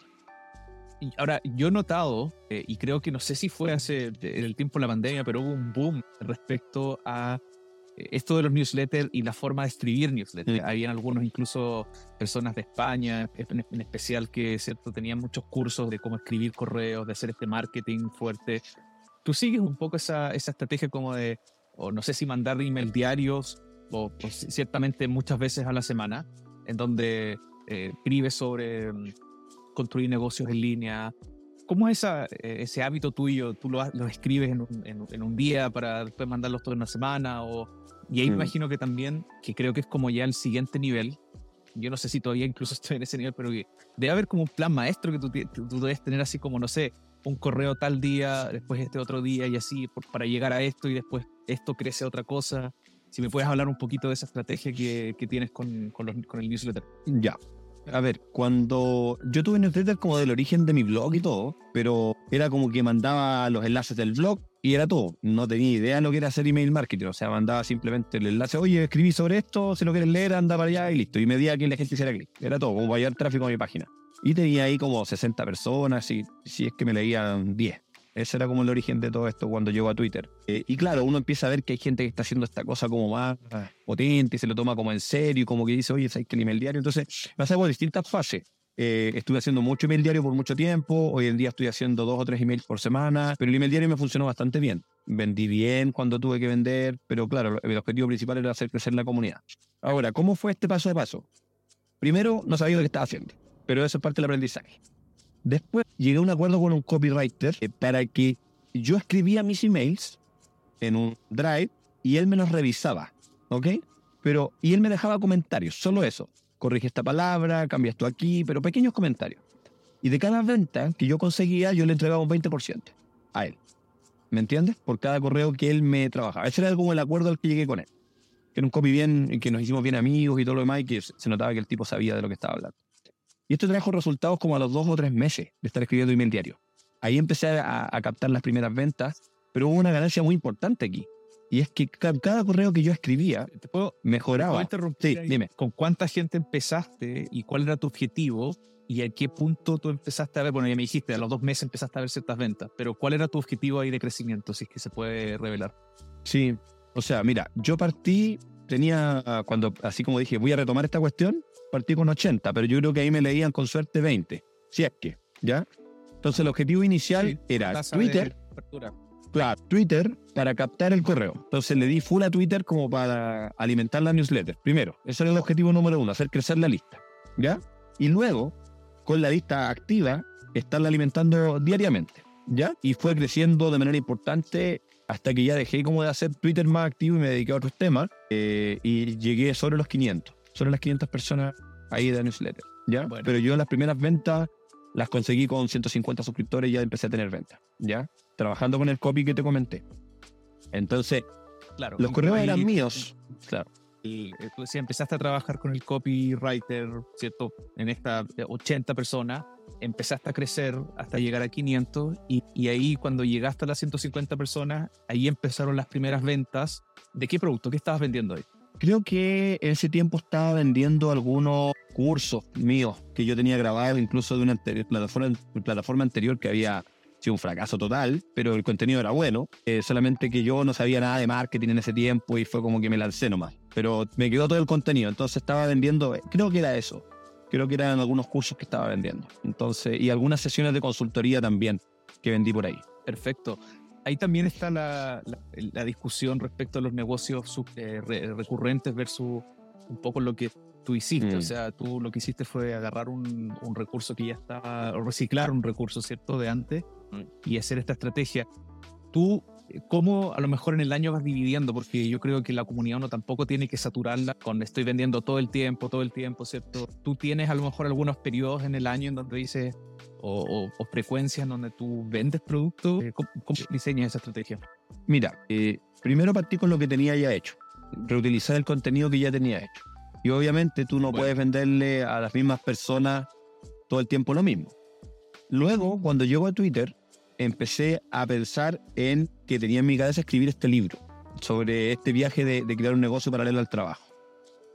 Ahora, yo he notado, eh, y creo que no sé si fue hace en el tiempo de la pandemia, pero hubo un boom respecto a eh, esto de los newsletters y la forma de escribir newsletters. Habían algunos, incluso personas de España, en, especial, que ¿cierto? tenían muchos cursos de cómo escribir correos, de hacer este marketing fuerte. ¿Tú sigues un poco esa, esa estrategia como de, o no sé si mandar email diarios o, ciertamente muchas veces a la semana, en donde eh, escribes sobre mm, construir negocios en línea. ¿Cómo es esa, eh, ese hábito tuyo? ¿Tú lo, lo escribes en un, en, un, día para después mandarlos toda una semana? O, y ahí mm. imagino que también, que creo que es como ya el siguiente nivel, yo no sé si todavía incluso estoy en ese nivel, pero debe haber como un plan maestro que tú, tú, debes tener así como, no sé, un correo tal día, después este otro día y así, para llegar a esto y después esto crece otra cosa. Si me puedes hablar un poquito de esa estrategia que, que tienes con, con, los, con, el newsletter. Ya. A ver, cuando yo tuve newsletter como del origen de mi blog y todo, pero era como que mandaba los enlaces del blog y era todo. No tenía idea de lo que era hacer email marketing. O sea, mandaba simplemente el enlace, oye, escribí sobre esto, si lo quieres leer, anda para allá y listo. Y medía que la gente hiciera clic. Era todo, como para llevar tráfico a mi página. Y tenía ahí como 60 personas y si es que me leían 10. Ese era como el origen de todo esto cuando llegó a Twitter. Eh, y claro, uno empieza a ver que hay gente que está haciendo esta cosa como más potente y se lo toma como en serio, como que dice, oye, ¿sabes que el email diario? Entonces, pasa por distintas fases. Eh, estuve haciendo mucho email diario por mucho tiempo. Hoy en día estoy haciendo dos o tres emails por semana. Pero el email diario me funcionó bastante bien. Vendí bien cuando tuve que vender. Pero claro, el objetivo principal era hacer crecer la comunidad. Ahora, ¿cómo fue este paso de paso? Primero, no sabía lo que estaba haciendo. Pero eso es parte del aprendizaje. Después llegué a un acuerdo con un copywriter eh, para que yo escribía mis emails en un drive y él me los revisaba, ¿ok? Pero, y él me dejaba comentarios, solo eso. Corrige esta palabra, cambia esto aquí, pero pequeños comentarios. Y de cada venta que yo conseguía, yo le entregaba un 20% a él. ¿Me entiendes? Por cada correo que él me trabajaba. Ese era como el acuerdo al que llegué con él. Que era un copy bien, que nos hicimos bien amigos y todo lo demás, y que se notaba que el tipo sabía de lo que estaba hablando. Y esto trajo resultados como a los dos o tres meses de estar escribiendo email diario. Ahí empecé a, captar las primeras ventas, pero hubo una ganancia muy importante aquí. Y es que cada correo que yo escribía ¿Te puedo, mejoraba. sí, dime. ¿Con cuánta gente empezaste y cuál era tu objetivo? ¿Y a qué punto tú empezaste a ver? Bueno, ya me dijiste, a los dos meses empezaste a ver ciertas ventas, pero ¿cuál era tu objetivo ahí de crecimiento, si es que se puede revelar? Sí, o sea, mira, yo partí, tenía, cuando, así como dije, voy a retomar esta cuestión, partí con 80, pero yo creo que ahí me leían con suerte 20, si es que, ¿ya? Entonces el objetivo inicial era Twitter. Claro, Twitter para captar el correo. Entonces le di full a Twitter como para alimentar la newsletter. Primero, ese era el objetivo número uno, hacer crecer la lista, ¿ya? Y luego, con la lista activa, estarla alimentando diariamente, ¿ya? Y fue creciendo de manera importante hasta que ya dejé como de hacer Twitter más activo y me dediqué a otros temas eh, y llegué sobre los 500 son las 500 personas ahí de newsletter, ¿ya? Pero yo las primeras ventas las conseguí con 150 suscriptores y ya empecé a tener ventas, ¿ya? Trabajando con el copy que te comenté. Entonces, claro, los correos eran míos, claro. Y eh, tú decías, empezaste a trabajar con el copywriter, ¿cierto? En esta 80 personas, empezaste a crecer hasta llegar a 500 y, ahí cuando llegaste a las 150 personas, ahí empezaron las primeras ventas. ¿De qué producto? ¿Qué estabas vendiendo ahí? Creo que en ese tiempo estaba vendiendo algunos cursos míos que yo tenía grabado incluso de una plataforma, plataforma anterior que había sido un fracaso total, pero el contenido era bueno, eh, solamente que yo no sabía nada de marketing en ese tiempo y fue como que me lancé nomás, pero me quedó todo el contenido, entonces estaba vendiendo, creo que era eso, creo que eran algunos cursos que estaba vendiendo, entonces, y algunas sesiones de consultoría también que vendí por ahí. Perfecto ahí también está la, discusión respecto a los negocios eh, recurrentes versus un poco lo que tú hiciste. O mm. sea, tú lo que hiciste fue agarrar un, recurso que ya estaba, o reciclar un recurso, ¿cierto?, de antes mm. y hacer esta estrategia. Tú ¿Cómo a lo mejor en el año vas dividiendo? Porque yo creo que la comunidad uno tampoco tiene que saturarla con estoy vendiendo todo el tiempo, todo el tiempo, ¿cierto? Tú tienes a lo mejor algunos periodos en el año en donde dices, o, frecuencias en donde tú vendes productos. Eh, ¿Cómo, diseñas esa estrategia? Mira, eh, primero partí con lo que tenía ya hecho, reutilizar el contenido que ya tenía hecho. Y obviamente tú no puedes venderle a las mismas personas todo el tiempo lo mismo. Luego, cuando llego a Twitter, empecé a pensar en que tenía en mi cabeza escribir este libro sobre este viaje de, crear un negocio paralelo al trabajo.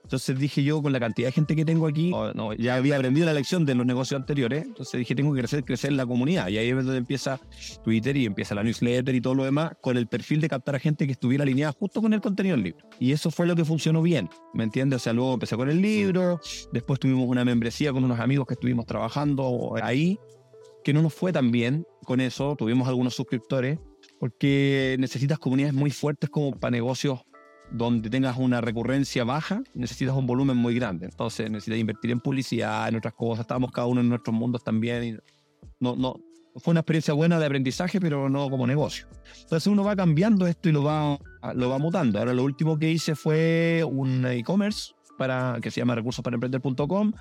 Entonces dije yo, con la cantidad de gente que tengo aquí, no, ya había aprendido la lección de los negocios anteriores, entonces dije, tengo que crecer, crecer la comunidad. Y ahí es donde empieza Twitter y empieza la newsletter y todo lo demás, con el perfil de captar a gente que estuviera alineada justo con el contenido del libro. Y eso fue lo que funcionó bien, ¿me entiendes? O sea, luego empecé con el libro, después tuvimos una membresía con unos amigos que estuvimos trabajando ahí, que no nos fue tan bien con eso, tuvimos algunos suscriptores, porque necesitas comunidades muy fuertes como para negocios donde tengas una recurrencia baja, necesitas un volumen muy grande. Entonces necesitas invertir en publicidad, en otras cosas. Estábamos cada uno en nuestros mundos también. Y no, no, fue una experiencia buena de aprendizaje, pero no como negocio. Entonces uno va cambiando esto y lo va, lo va mutando. Ahora lo último que hice fue un e-commerce para, que se llama recursosparemprender.com,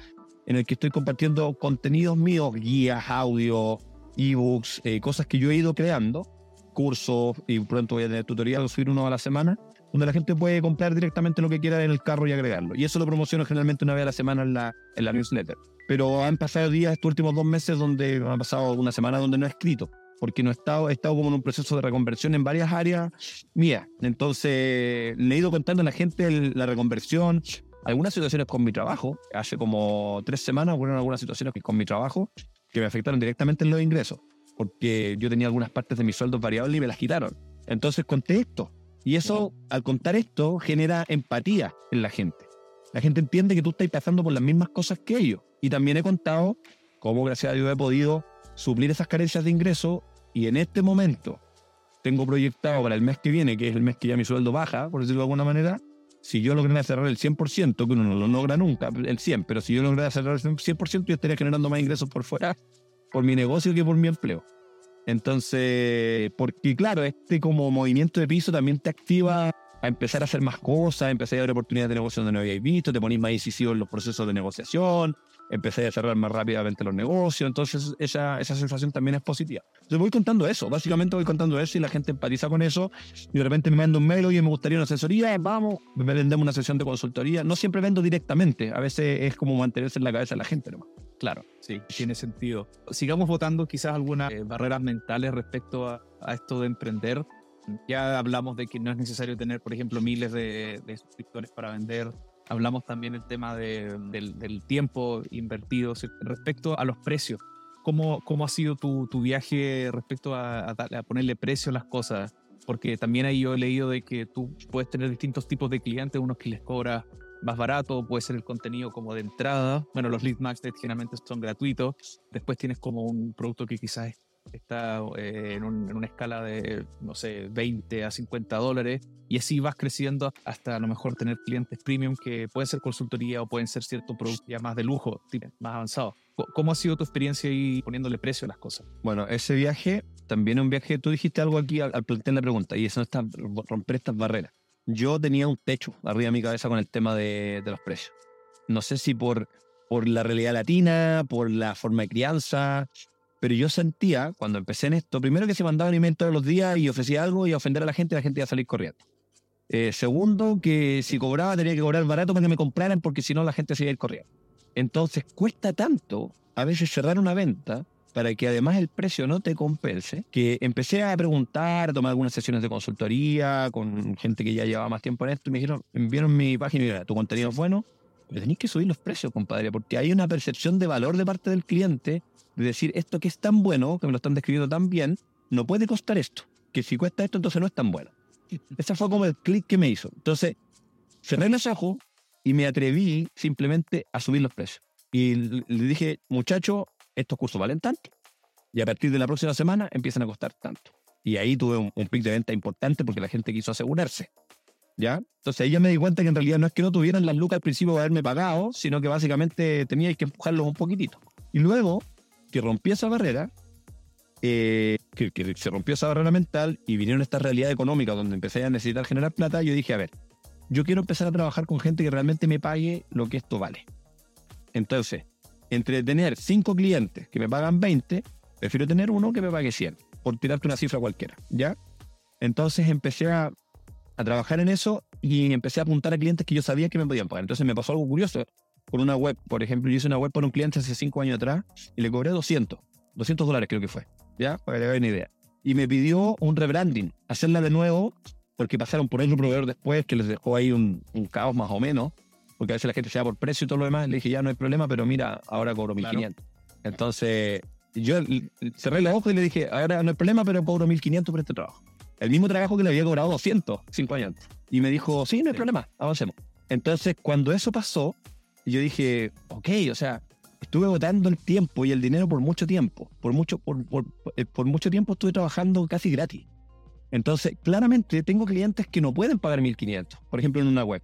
en el que estoy compartiendo contenidos míos, guías, audio, ebooks, eh, cosas que yo he ido creando, cursos y pronto voy a tener tutoriales, subir uno a la semana, donde la gente puede comprar directamente lo que quiera en el carro y agregarlo. Y eso lo promociono generalmente una vez a la semana en la, en la newsletter. Pero han pasado días estos últimos dos meses donde han pasado una semana donde no he escrito, porque no he estado, he estado como en un proceso de reconversión en varias áreas mías. Entonces le he ido contando a la gente la reconversión, algunas situaciones con mi trabajo. Hace como tres semanas fueron algunas situaciones con mi trabajo que me afectaron directamente en los ingresos, porque yo tenía algunas partes de mis sueldos variables y me las quitaron. Entonces conté esto. Y eso, al contar esto, genera empatía en la gente. La gente entiende que tú estás pasando por las mismas cosas que ellos. Y también he contado cómo, gracias a Dios, he podido suplir esas carencias de ingreso y en este momento tengo proyectado para el mes que viene, que es el mes que ya mi sueldo baja, por decirlo de alguna manera, si yo logré cerrar el 100%, que uno no lo logra nunca, el 100%, pero si yo logré cerrar el 100%, yo estaría generando más ingresos por fuera, por mi negocio que por mi empleo. Entonces, porque claro, este como movimiento de piso también te activa a empezar a hacer más cosas, a empezar a ver oportunidades de negocio donde no habíais visto, te ponís más decisivo en los procesos de negociación, empecé a cerrar más rápidamente los negocios, entonces esa, esa sensación también es positiva. Entonces voy contando eso, básicamente voy contando eso y la gente empatiza con eso y de repente me manda un mail, y me gustaría una asesoría, vamos, me vendemos una sesión de consultoría. No siempre vendo directamente, a veces es como mantenerse en la cabeza de la gente nomás. Claro, sí, tiene sentido. Sigamos votando quizás algunas eh, barreras mentales respecto a, a, esto de emprender. Ya hablamos de que no es necesario tener, por ejemplo, miles de, de suscriptores para vender Hablamos también el tema del, tiempo invertido respecto a los precios. ¿Cómo, cómo ha sido tu, tu viaje respecto a, a, ponerle precio a las cosas? Porque también ahí yo he leído de que tú puedes tener distintos tipos de clientes, unos que les cobra más barato, puede ser el contenido como de entrada. Bueno, los lead max generalmente son gratuitos. Después tienes como un producto que quizás es está eh, en, una escala de, no sé, 20 a 50 dólares y así vas creciendo hasta a lo mejor tener clientes premium que pueden ser consultoría o pueden ser cierto producto ya más de lujo, más avanzado. ¿Cómo ha sido tu experiencia ahí poniéndole precio a las cosas? Bueno, ese viaje, también un viaje, tú dijiste algo aquí al, plantear la pregunta y eso está romper estas barreras. Yo tenía un techo arriba de mi cabeza con el tema de, de los precios. No sé si por, por la realidad latina, por la forma de crianza, pero yo sentía, cuando empecé en esto, primero que se mandaba email todos los días y ofrecía algo y ofender a la gente, la gente iba a salir corriendo. Eh, segundo, que si cobraba tenía que cobrar barato para que me compraran porque si no la gente se iba a ir corriendo. Entonces cuesta tanto a veces cerrar una venta para que además el precio no te compense, que empecé a preguntar, a tomar algunas sesiones de consultoría con gente que ya llevaba más tiempo en esto y me dijeron, enviaron mi página y mira, tu contenido es bueno, pero tenéis que subir los precios, compadre, porque hay una percepción de valor de parte del cliente de decir esto que es tan bueno, que me lo están describiendo tan bien, no puede costar esto. Que si cuesta esto, entonces no es tan bueno. Ese fue como el clic que me hizo. Entonces, cerré los ojos y me atreví simplemente a subir los precios. Y le dije, muchacho, estos cursos valen tanto. Y a partir de la próxima semana empiezan a costar tanto. Y ahí tuve un, un pic de venta importante porque la gente quiso asegurarse. ¿Ya? Entonces ahí ya me di cuenta que en realidad no es que no tuvieran las lucas al principio de haberme pagado, sino que básicamente tenía que empujarlos un poquitito. Y luego que rompí esa barrera, eh, que, se rompió esa barrera mental y vinieron estas realidades económicas donde empecé a necesitar generar plata, yo dije, a ver, yo quiero empezar a trabajar con gente que realmente me pague lo que esto vale. Entonces, entre tener cinco clientes que me pagan 20, prefiero tener uno que me pague 100, por tirarte una cifra cualquiera, ¿ya? Entonces empecé a a trabajar en eso y empecé a apuntar a clientes que yo sabía que me podían pagar. Entonces me pasó algo curioso por una web. Por ejemplo, yo hice una web para un cliente hace cinco años atrás y le cobré 200, 200 dólares creo que fue, ¿ya? Para que te hagan una idea. Y me pidió un rebranding, hacerla de nuevo, porque pasaron por un proveedor después que les dejó ahí un, un caos más o menos, porque a veces la gente se da por precio y todo lo demás. Le dije, ya no hay problema, pero mira, ahora cobro 1500. Entonces, yo cerré los ojos y le dije, ahora no hay problema, pero cobro 1500 por este trabajo. El mismo trabajo que le había cobrado 200 cinco años antes. Y me dijo, sí, no hay problema, avancemos. Entonces, cuando eso pasó, yo dije, ok, o sea, estuve agotando el tiempo y el dinero por mucho tiempo. Por mucho, por, por, eh, por mucho tiempo estuve trabajando casi gratis. Entonces, claramente tengo clientes que no pueden pagar 1500, por ejemplo, en una web.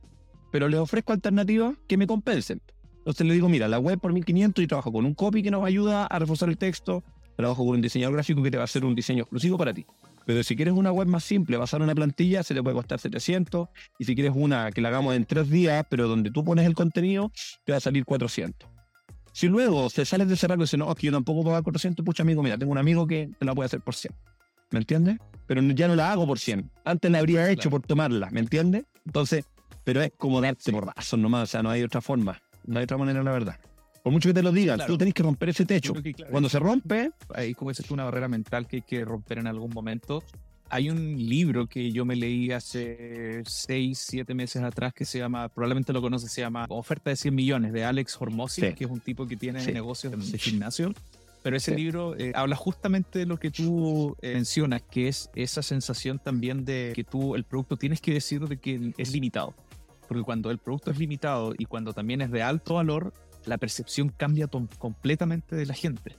Pero les ofrezco alternativas que me compensen. Entonces le digo, mira, la web por 1500 y trabajo con un copy que nos ayuda a reforzar el texto, trabajo con un diseñador gráfico que te va a hacer un diseño exclusivo para ti. Pero si quieres una web más simple, basada en una plantilla, se te puede costar 700. Y si quieres una que la hagamos en tres días, pero donde tú pones el contenido, te va a salir 400. Si luego te sales de ese rango y dices, no, es que yo tampoco puedo pagar 400, pucha amigo, mira, tengo un amigo que te la puede hacer por 100. ¿Me entiendes? Pero ya no la hago por 100. Antes la habría hecho por tomarla, ¿me entiendes? Entonces, pero es como darte por razón nomás, o sea, no hay otra forma. No hay otra manera, la verdad. Por mucho que te lo digan, tú tenés que romper ese techo. Cuando se rompe. Hay, como dices tú, una barrera mental que hay que romper en algún momento. Hay un libro que yo me leí hace 6, 7 meses atrás que se llama, probablemente lo conoces, se llama Oferta de 100 millones de Alex Hormozzi, que es un tipo que tiene negocios de, gimnasio. Pero ese libro eh, habla justamente de lo que tú eh, mencionas, que es esa sensación también de que tú, el producto, tienes que decir de que es limitado. Porque cuando el producto es limitado y cuando también es de alto valor, la percepción cambia completamente de la gente.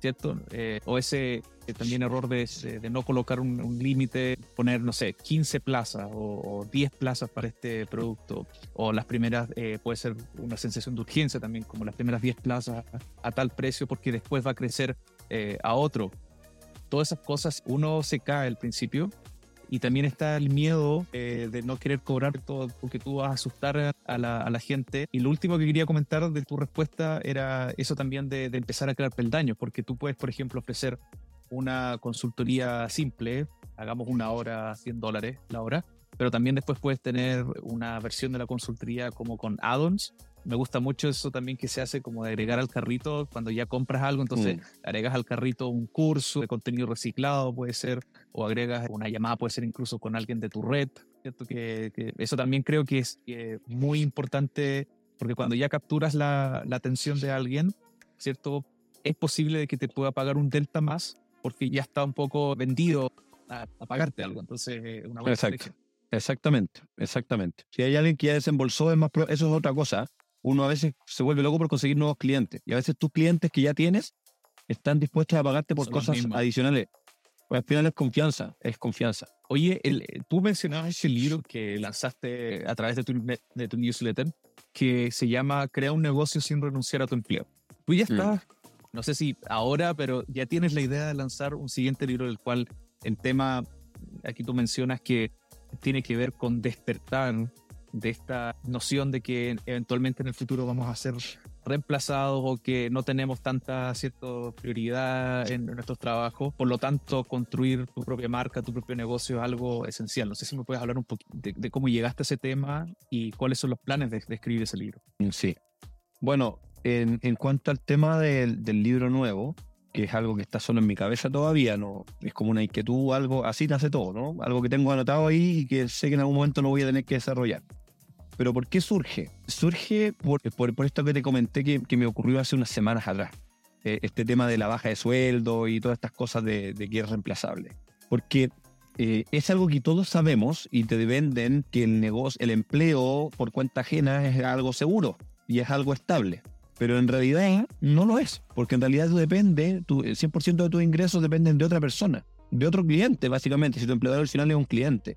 ¿Cierto? Eh, o ese eh, también error de, no colocar un, límite, poner, no sé, 15 plazas o, 10 plazas para este producto. O las primeras, eh, puede ser una sensación de urgencia también, como las primeras 10 plazas a, tal precio porque después va a crecer a otro. Todas esas cosas, uno se cae al principio y también está el miedo eh, de no querer cobrar todo porque tú vas a asustar a la, a la, gente. Y lo último que quería comentar de tu respuesta era eso también de, de, empezar a crear peldaños, porque tú puedes, por ejemplo, ofrecer una consultoría simple, hagamos una hora, 100 dólares la hora, pero también después puedes tener una versión de la consultoría como con add-ons me gusta mucho eso también que se hace como de agregar al carrito cuando ya compras algo, entonces mm. agregas al carrito un curso de contenido reciclado, puede ser, o agregas una llamada, puede ser incluso con alguien de tu red, ¿cierto? Que, eso también creo que es muy importante porque cuando ya capturas la, la, atención de alguien, ¿cierto? Es posible de que te pueda pagar un delta más porque ya está un poco vendido a, pagarte algo, entonces una buena Exacto. Exactamente, exactamente. Si hay alguien que ya desembolsó, es más eso es otra cosa uno a veces se vuelve loco por conseguir nuevos clientes. Y a veces tus clientes que ya tienes están dispuestos a pagarte por cosas adicionales. Pues al final es confianza, es confianza. Oye, el, tú mencionabas ese libro que lanzaste a través de tu, de tu newsletter que se llama Crea un negocio sin renunciar a tu empleo. Tú ya mm. estás, no sé si ahora, pero ya tienes la idea de lanzar un siguiente libro del cual el tema, aquí tú mencionas que tiene que ver con despertar de esta noción de que eventualmente en el futuro vamos a ser reemplazados o que no tenemos tanta cierta prioridad en nuestros trabajos. Por lo tanto, construir tu propia marca, tu propio negocio es algo esencial. No sé si me puedes hablar un poquito de, cómo llegaste a ese tema y cuáles son los planes de, escribir ese libro. Sí. Bueno, en, en cuanto al tema del, del libro nuevo, que es algo que está solo en mi cabeza todavía, ¿no? Es como una inquietud, algo, así nace todo, ¿no? Algo que tengo anotado ahí y que sé que en algún momento lo voy a tener que desarrollar. Pero ¿por qué surge? Surge por, por, esto que te comenté que, que, me ocurrió hace unas semanas atrás. Eh, este tema de la baja de sueldo y todas estas cosas de, de que es reemplazable. Porque eh, es algo que todos sabemos y te venden que el negocio, el empleo por cuenta ajena es algo seguro y es algo estable. Pero en realidad no lo es, porque en realidad tú depende, tu, el 100% de tus ingresos dependen de otra persona, de otro cliente, básicamente, si tu empleador al final es un cliente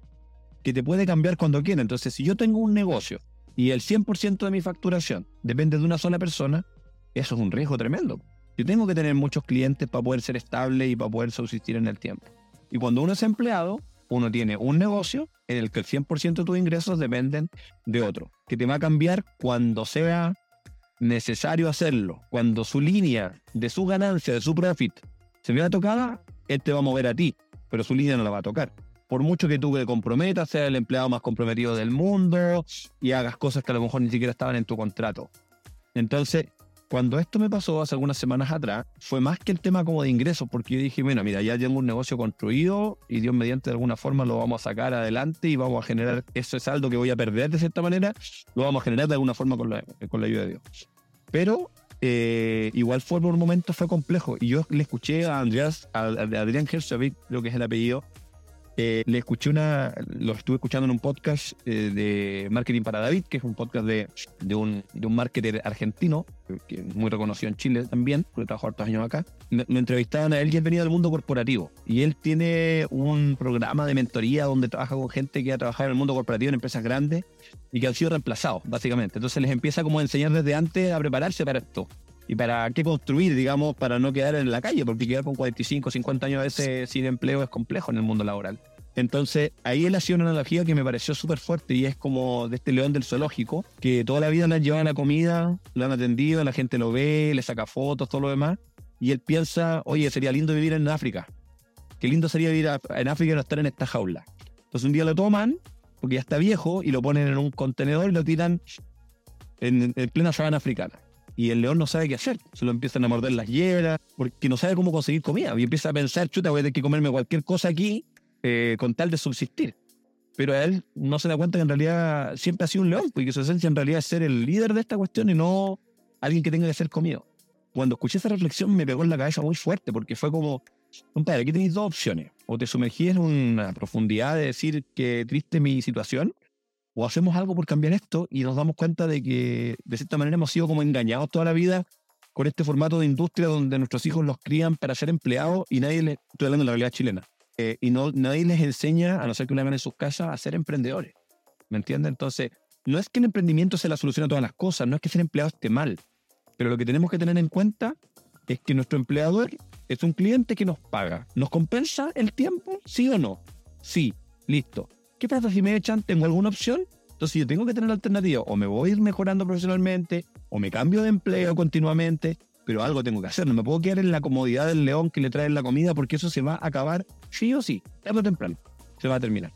que te puede cambiar cuando quiera. Entonces, si yo tengo un negocio y el 100% de mi facturación depende de una sola persona, eso es un riesgo tremendo. Yo tengo que tener muchos clientes para poder ser estable y para poder subsistir en el tiempo. Y cuando uno es empleado, uno tiene un negocio en el que el 100% de tus ingresos dependen de otro, que te va a cambiar cuando sea necesario hacerlo. Cuando su línea de su ganancia, de su profit, se vea tocada, él te va a mover a ti, pero su línea no la va a tocar. Por mucho que tú te comprometas, seas el empleado más comprometido del mundo y hagas cosas que a lo mejor ni siquiera estaban en tu contrato. Entonces, cuando esto me pasó hace algunas semanas atrás, fue más que el tema como de ingresos, porque yo dije, bueno, mira, ya tengo un negocio construido y Dios mediante de alguna forma lo vamos a sacar adelante y vamos a generar ese saldo que voy a perder de cierta manera, lo vamos a generar de alguna forma con la, con la ayuda de Dios. Pero eh, igual fue por un momento fue complejo. Y yo le escuché a Andreas, a, Adrián Herzog, creo que es el apellido, eh, le escuché una, lo estuve escuchando en un podcast eh, de Marketing para David, que es un podcast de, de, un, de un marketer argentino, que muy reconocido en Chile también, porque trabajó hartos años acá. Lo, entrevistaban a él y él venía del mundo corporativo. Y él tiene un programa de mentoría donde trabaja con gente que ha trabajado en el mundo corporativo en empresas grandes y que han sido reemplazados, básicamente. Entonces les empieza como a enseñar desde antes a prepararse para esto y para qué construir, digamos, para no quedar en la calle, porque quedar con 45, 50 años a veces sin empleo es complejo en el mundo laboral. Entonces, ahí él hacía una analogía que me pareció súper fuerte y es como de este león del zoológico, que toda la vida le han llevado la comida, lo han atendido, la gente lo ve, le saca fotos, todo lo demás, y él piensa, oye, sería lindo vivir en África. Qué lindo sería vivir en África y no estar en esta jaula. Entonces un día lo toman, porque ya está viejo, y lo ponen en un contenedor y lo tiran en, en plena sabana africana y el león no sabe qué hacer. Se lo empiezan a morder las hieras porque no sabe cómo conseguir comida. Y empieza a pensar, chuta, voy a tener que comerme cualquier cosa aquí eh, con tal de subsistir. Pero a él no se da cuenta que en realidad siempre ha sido un león, porque su esencia en realidad es ser el líder de esta cuestión y no alguien que tenga que ser comido. Cuando escuché esa reflexión me pegó en la cabeza muy fuerte porque fue como, compadre, aquí tenéis dos opciones. O te sumergís en una profundidad de decir que triste mi situación, o hacemos algo por cambiar esto y nos damos cuenta de que de cierta manera hemos sido como engañados toda la vida con este formato de industria donde nuestros hijos los crían para ser empleados y nadie les, estoy hablando de la realidad chilena, eh, y no, nadie les enseña, a no ser que lo hagan en sus casas, a ser emprendedores. ¿Me entiendes? Entonces, no es que el emprendimiento sea la solución a todas las cosas, no es que ser empleado esté mal, pero lo que tenemos que tener en cuenta es que nuestro empleador es un cliente que nos paga. ¿Nos compensa el tiempo? ¿Sí o no? Sí, listo. ¿Qué pasa si me echan? ¿Tengo alguna opción? Entonces yo tengo que tener alternativa. O me voy a ir mejorando profesionalmente, o me cambio de empleo continuamente, pero algo tengo que hacer. No me puedo quedar en la comodidad del león que le trae la comida porque eso se va a acabar sí o sí, tarde o temprano. Se va a terminar.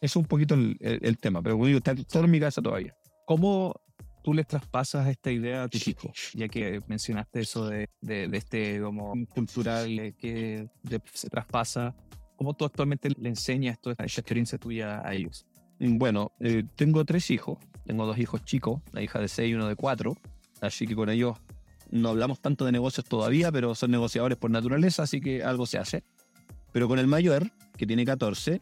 Eso es un poquito el, tema, pero como digo, está todo en mi casa todavía. ¿Cómo tú les traspasas esta idea a tus hijos? Ya que mencionaste eso de, de, este como cultural que se traspasa ¿Cómo tú actualmente le enseñas toda esta experiencia tuya a ellos? Mm, bueno, eh, tengo tres hijos. Tengo dos hijos chicos, una hija de seis y uno de cuatro. Así que con ellos no hablamos tanto de negocios todavía, pero son negociadores por naturaleza, así que algo se hace. Pero con el mayor, que tiene 14,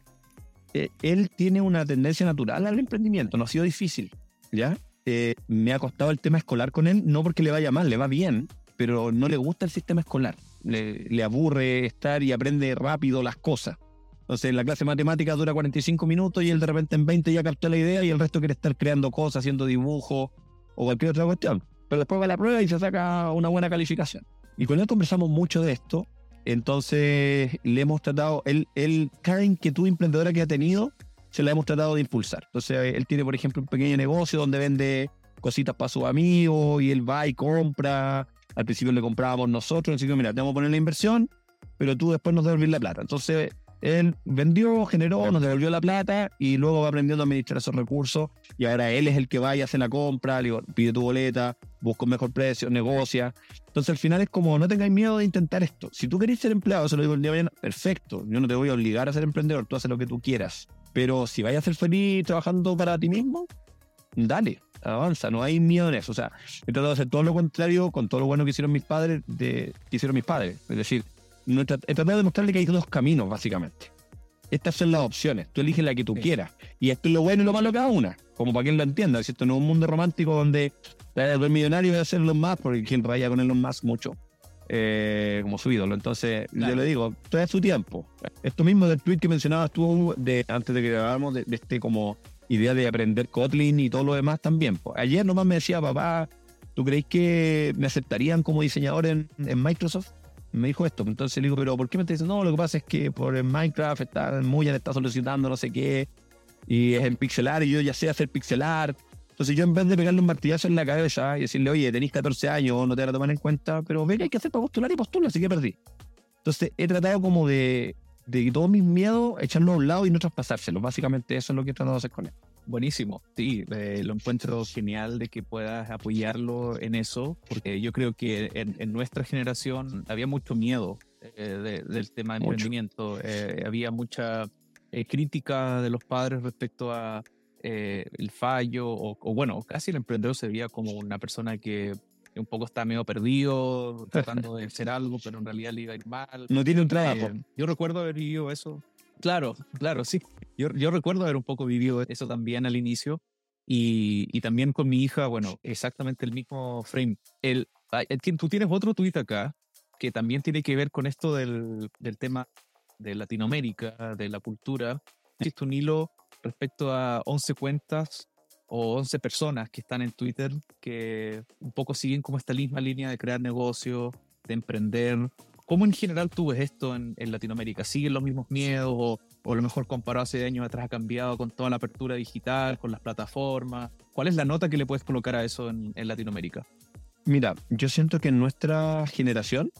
eh, él tiene una tendencia natural al emprendimiento. No ha sido difícil, ¿ya? Eh, me ha costado el tema escolar con él, no porque le vaya mal, le va bien, pero no le gusta el sistema escolar le, aburre estar y aprende rápido las cosas. Entonces, la clase de matemáticas dura 45 minutos y él de repente en 20 ya captó la idea y el resto quiere estar creando cosas, haciendo dibujos o cualquier otra cuestión. Pero después va a la prueba y se saca una buena calificación. Y con él conversamos mucho de esto. Entonces, le hemos tratado, él, él, cada inquietud emprendedora que ha tenido, se la hemos tratado de impulsar. Entonces, él tiene, por ejemplo, un pequeño negocio donde vende cositas para sus amigos y él va y compra al principio le comprábamos nosotros, que mira, te vamos a poner la inversión, pero tú después nos devolvís la plata. Entonces, él vendió, generó, nos devolvió la plata y luego va aprendiendo a administrar esos recursos y ahora él es el que va y hace la compra, le pide tu boleta, busca un mejor precio, negocia. Entonces al final es como, no tengáis miedo de intentar esto. Si tú querés ser empleado, se lo digo el día de mañana, perfecto, yo no te voy a obligar a ser emprendedor, tú haces lo que tú quieras. Pero si vayas a ser feliz trabajando para ti mismo, dale, avanza, no hay miedo en eso. O sea, he tratado de hacer todo lo contrario con todo lo bueno que hicieron mis padres, de, que hicieron mis padres. Es decir, no he, tratado de demostrarle que hay dos caminos, básicamente. Estas son las opciones, tú eliges la que tú quieras. Y esto es lo bueno y lo malo cada una, como para quien lo entienda. Si esto no es un mundo romántico donde el millonario va a ser los más, porque quien raya con los más mucho. Eh, como su ídolo. Entonces, yo le digo, todo su tiempo. Esto mismo del tweet que mencionabas tú de, antes de que grabáramos, de, este como idea de aprender Kotlin y todo lo demás también. Ayer nomás me decía, papá, ¿tú crees que me aceptarían como diseñador en, Microsoft? Me dijo esto. Entonces le digo, ¿pero por qué me está diciendo? No, lo que pasa es que por Minecraft está, muy está solicitando no sé qué, y es en pixelar, y yo ya sé hacer pixelar. Entonces yo en vez de pegarle un martillazo en la cabeza y decirle, oye, tenéis 14 años, no te van a tomar en cuenta, pero ve que hay que hacer para postular y postulo, así que perdí. Entonces he tratado como de de todos mis miedos, echarlo a un lado y no traspasárselos. Básicamente eso es lo que he tratado de hacer con él. Buenísimo, sí, eh, lo encuentro genial de que puedas apoyarlo en eso, porque yo creo que en, nuestra generación había mucho miedo eh, del tema de emprendimiento, eh, había mucha crítica de los padres respecto a el fallo, o, o, bueno, casi el emprendedor se veía como una persona que un poco está medio perdido, tratando de hacer algo, pero en realidad le iba a ir mal. No tiene un trabajo. yo recuerdo haber vivido eso Claro, claro, sí. Yo, yo recuerdo haber un poco vivido eso también al inicio y, y también con mi hija, bueno, exactamente el mismo frame. El, tú tienes otro tweet acá que también tiene que ver con esto del, del tema de Latinoamérica, de la cultura. Existe un hilo respecto a 11 cuentas o 11 personas que están en Twitter que un poco siguen como esta misma línea de crear negocios, de emprender, ¿Cómo en general tú ves esto en, Latinoamérica? ¿Siguen los mismos miedos o, a lo mejor comparado hace años atrás ha cambiado con toda la apertura digital, con las plataformas? ¿Cuál es la nota que le puedes colocar a eso en, Latinoamérica? Mira, yo siento que en nuestra generación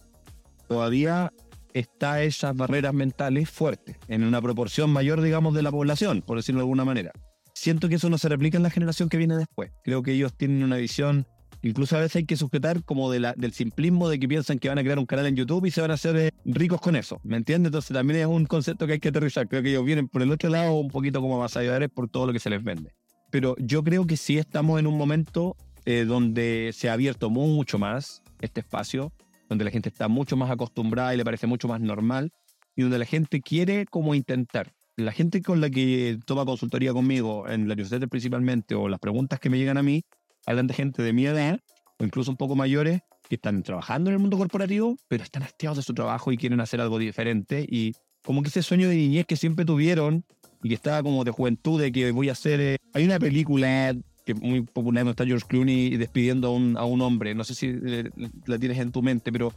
todavía está esas barreras mentales fuertes, en una proporción mayor, digamos, de la población, por decirlo de alguna manera. Siento que eso no se replica en la generación que viene después. Creo que ellos tienen una visión Incluso a veces hay que sujetar como del simplismo de que piensan que van a crear un canal en YouTube y se van a hacer eh, ricos con eso. ¿Me entiendes? Entonces también es un concepto que hay que aterrizar. Creo que ellos vienen por el otro lado un poquito como más ayudar por todo lo que se les vende. Pero yo creo que sí estamos en un momento eh, donde se ha abierto mucho más este espacio, donde la gente está mucho más acostumbrada y le parece mucho más normal y donde la gente quiere como intentar. La gente con la que toma consultoría conmigo en la universidad principalmente o las preguntas que me llegan a mí hablan de gente de mi edad o incluso un poco mayores que están trabajando en el mundo corporativo, pero están hastiados de su trabajo y quieren hacer algo diferente. Y como que ese sueño de niñez que siempre tuvieron y que estaba como de juventud, de que voy a hacer... Eh, hay una película que muy popular, donde está George Clooney despidiendo a un, a un hombre, no sé si eh, la tienes en tu mente, pero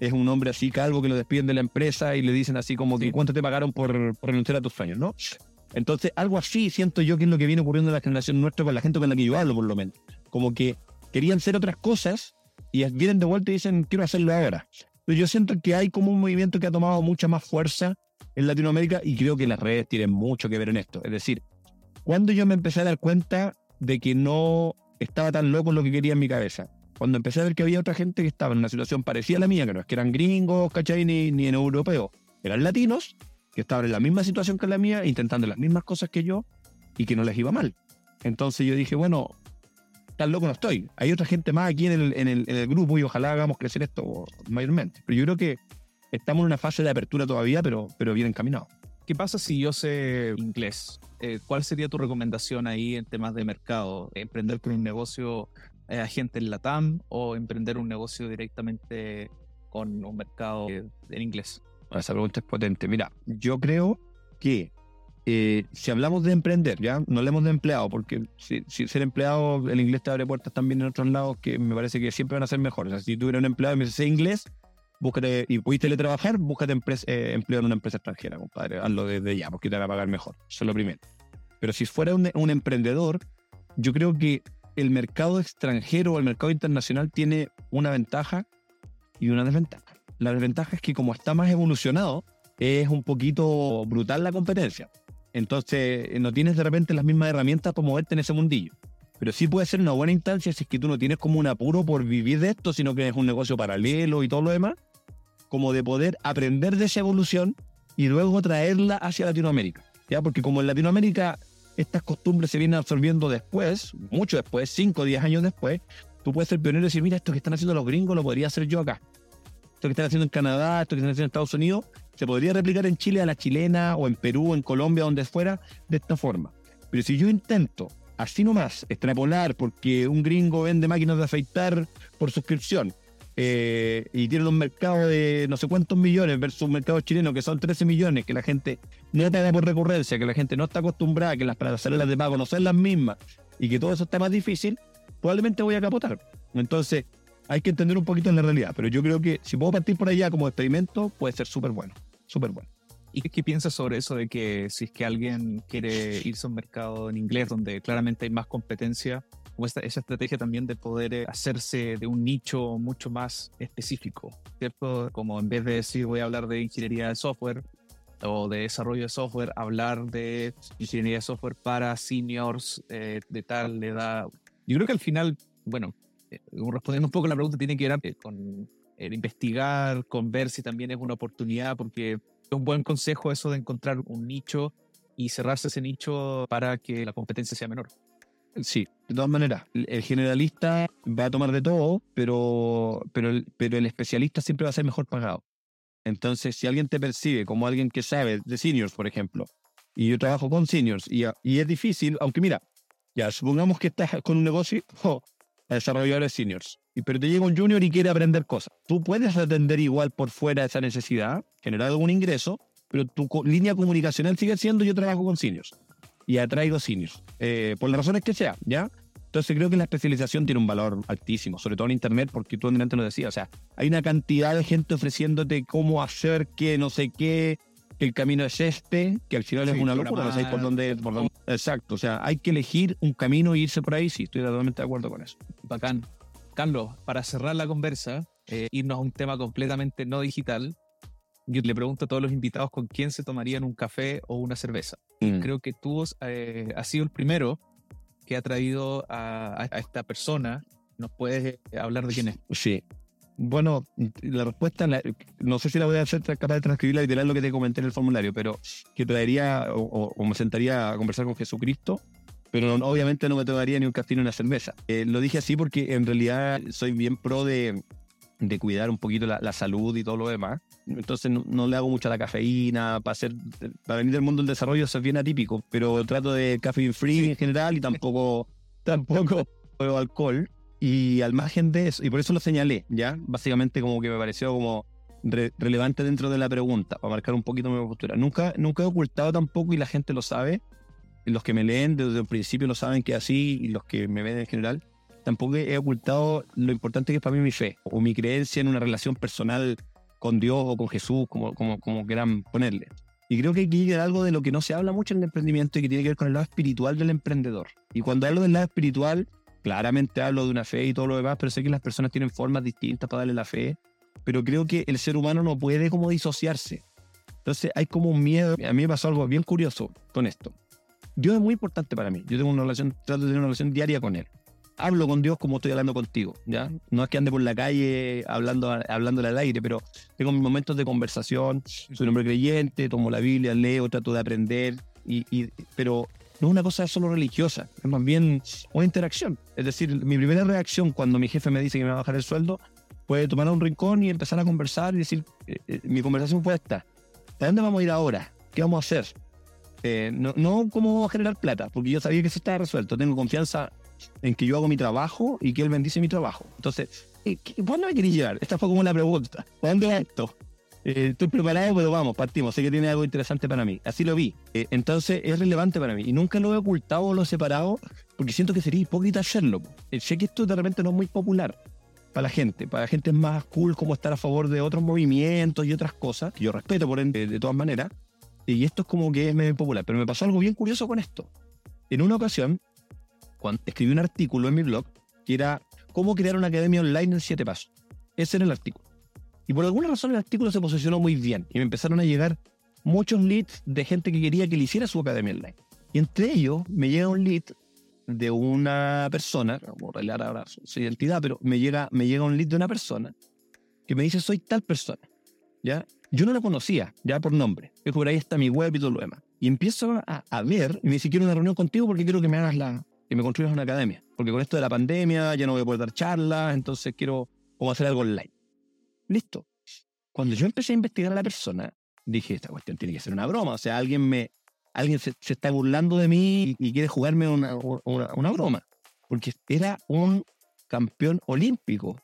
es un hombre así calvo que lo despiden de la empresa y le dicen así como cuánto te pagaron por, por renunciar a tus sueños, ¿no? Entonces, algo así siento yo que es lo que viene ocurriendo en la generación nuestra con la gente con la que yo hablo, por lo menos como que querían hacer otras cosas y vienen de vuelta y dicen, quiero hacerlo ahora. Pero yo siento que hay como un movimiento que ha tomado mucha más fuerza en Latinoamérica y creo que las redes tienen mucho que ver en esto. Es decir, cuando yo me empecé a dar cuenta de que no estaba tan loco en lo que quería en mi cabeza, cuando empecé a ver que había otra gente que estaba en una situación parecida a la mía, que no es que eran gringos, ¿cachai? Ni, ni en europeos, eran latinos, que estaban en la misma situación que la mía, intentando las mismas cosas que yo y que no les iba mal. Entonces yo dije, bueno, tan loco no estoy. Hay otra gente más aquí en el, en el, grupo y ojalá hagamos crecer esto mayormente. Pero yo creo que estamos en una fase de apertura todavía, pero, pero bien encaminado. ¿Qué pasa si yo sé inglés? Eh, ¿Cuál sería tu recomendación ahí en temas de mercado? ¿Emprender con un negocio eh, agente en la TAM o emprender un negocio directamente con un mercado en inglés? Esa pregunta es potente. Mira, yo creo que eh, si hablamos de emprender, ya no hablemos de empleado, porque si, ser empleado, el inglés te abre puertas también en otros lados que me parece que siempre van a ser mejores. O sea, si tú eres un empleado y me dices inglés, búscate y pudiste teletrabajar, búscate eh, empleo en una empresa extranjera, compadre. Hazlo desde ya, porque te van a pagar mejor. Eso es lo primero. Pero si fuera un, un emprendedor, yo creo que el mercado extranjero o el mercado internacional tiene una ventaja y una desventaja. La desventaja es que como está más evolucionado, es un poquito brutal la competencia. Entonces, eh, no tienes de repente las mismas herramientas para moverte en ese mundillo. Pero sí puede ser una buena instancia si es que tú no tienes como un apuro por vivir de esto, sino que es un negocio paralelo y todo lo demás, como de poder aprender de esa evolución y luego traerla hacia Latinoamérica. ¿ya? Porque como en Latinoamérica estas costumbres se vienen absorbiendo después, mucho después, 5 o 10 años después, tú puedes ser pionero y decir, mira, esto que están haciendo los gringos lo podría hacer yo acá. Esto que están haciendo en Canadá, esto que están haciendo en Estados Unidos, se podría replicar en Chile a la chilena o en Perú, en Colombia, donde fuera, de esta forma. Pero si yo intento así nomás extrapolar porque un gringo vende máquinas de afeitar por suscripción eh, y tiene un mercado de no sé cuántos millones versus un mercado chileno que son 13 millones, que la gente no tiene por recurrencia, que la gente no está acostumbrada, que las plataformas de pago no son las mismas y que todo eso está más difícil, probablemente voy a capotar. Entonces, hay que entender un poquito en la realidad, pero yo creo que si puedo partir por allá como experimento, puede ser súper bueno súper bueno. ¿Y qué piensas sobre eso de que si es que alguien quiere irse a un mercado en inglés donde claramente hay más competencia, o esa estrategia también de poder eh, hacerse de un nicho mucho más específico, ¿cierto? Como en vez de decir voy a hablar de ingeniería de software, o de desarrollo de software, hablar de ingeniería de software para seniors eh, de tal edad. Yo creo que al final, bueno, eh, respondiendo un poco a la pregunta, tiene que ver eh, con investigar, con ver si también es una oportunidad, porque es un buen consejo eso de encontrar un nicho y cerrarse ese nicho para que la competencia sea menor. Sí, de todas maneras, el generalista va a tomar de todo, pero, pero, pero el especialista siempre va a ser mejor pagado. Entonces, si alguien te percibe como alguien que sabe de seniors, por ejemplo, y yo trabajo con seniors, y, y es difícil, aunque mira, ya supongamos que estás con un negocio oh, a desarrolladores seniors, pero te llega un junior y quiere aprender cosas. Tú puedes atender igual por fuera esa necesidad, generar algún ingreso, pero tu línea comunicacional sigue siendo yo trabajo con seniors y atraigo seniors, eh, por las razones que sea, ¿ya? Entonces creo que la especialización tiene un valor altísimo, sobre todo en Internet, porque tú antes lo decías, o sea, hay una cantidad de gente ofreciéndote cómo hacer que no sé qué, que el camino es este, que al final es una locura, no sé por dónde, por dónde, Exacto, o sea, hay que elegir un camino e irse por ahí, sí, estoy totalmente de acuerdo con eso. Bacán. Carlos, para cerrar la conversa, eh, irnos a un tema completamente no digital, yo le pregunto a todos los invitados con quién se tomarían un café o una cerveza. Mm. Creo que tú eh, has sido el primero que ha traído a, esta persona. ¿Nos puedes eh, hablar de quién es? Sí. Bueno, la respuesta, no sé si la voy a hacer capaz de transcribirla literal lo que te comenté en el formulario, pero que traería o, me sentaría a conversar con Jesucristo, pero obviamente no me tomaría ni un café ni una cerveza. Eh, lo dije así porque en realidad soy bien pro de, de cuidar un poquito la, salud y todo lo demás. Entonces no, le hago mucho a la cafeína, para, hacer, para venir del mundo del desarrollo eso es bien atípico, pero trato de café free en general y tampoco, tampoco bebo alcohol. Y al margen de eso, y por eso lo señalé, ¿ya? Básicamente como que me pareció como relevante dentro de la pregunta, para marcar un poquito mi postura. Nunca, nunca he ocultado tampoco, y la gente lo sabe, los que me leen desde el principio lo saben que así, y los que me ven en general, tampoco he ocultado lo importante que es para mí mi fe o mi creencia en una relación personal con Dios o con Jesús, como, como, como quieran ponerle. Y creo que hay algo de lo que no se habla mucho en el emprendimiento y que tiene que ver con el lado espiritual del emprendedor. Y cuando hablo del lado espiritual, claramente hablo de una fe y todo lo demás, pero sé que las personas tienen formas distintas para darle la fe. Pero creo que el ser humano no puede como disociarse. Entonces hay como un miedo. A mí me pasó algo bien curioso con esto. Dios es muy importante para mí. Yo tengo una relación, trato de tener una relación diaria con Él hablo con Dios como estoy hablando contigo, ¿ya? No es que ande por la calle hablando, hablándole al aire, pero tengo mis momentos de conversación, soy un hombre creyente, tomo la Biblia, leo, trato de aprender, y, pero no es una cosa solo religiosa, es más bien una interacción. Es decir, mi primera reacción cuando mi jefe me dice que me va a bajar el sueldo, fue tomar un rincón y empezar a conversar y decir, eh, eh, mi conversación fue esta, ¿a dónde vamos a ir ahora? ¿Qué vamos a hacer? Eh, no, no cómo generar plata, porque yo sabía que eso estaba resuelto, tengo confianza en que yo hago mi trabajo y que él bendice mi trabajo. Entonces, ¿cuándo me queréis llevar? Esta fue como la pregunta. ¿Cuándo va esto? Eh, estoy preparado, pero vamos, partimos. Sé que tiene algo interesante para mí. Así lo vi. Eh, entonces, es relevante para mí. Y nunca lo he ocultado o lo he separado porque siento que sería hipócrita hacerlo. Eh, sé que esto de repente no es muy popular para la gente. Para la gente es más cool como estar a favor de otros movimientos y otras cosas, que yo respeto por ende, de todas maneras. Y esto es como que es medio popular. Pero me pasó algo bien curioso con esto. En una ocasión, cuando escribí un artículo en mi blog que era cómo crear una academia online en siete pasos. Ese era el artículo. Y por alguna razón el artículo se posicionó muy bien y me empezaron a llegar muchos leads de gente que quería que le hiciera su academia online. Y entre ellos me llega un lead de una persona, como revelar ahora su, identidad, pero me llega, me llega un lead de una persona que me dice soy tal persona. ¿ya? Yo no la conocía, ya por nombre. Es por ahí está mi web y todo lo demás. Y empiezo a, a ver, y me dice quiero una reunión contigo porque quiero que me hagas la, y me construyas una academia. Porque con esto de la pandemia ya no voy a poder dar charlas, entonces quiero como hacer algo online. Listo. Cuando yo empecé a investigar a la persona, dije, esta cuestión tiene que ser una broma. O sea, alguien me alguien se, está burlando de mí y, quiere jugarme una, una, broma. Porque era un campeón olímpico.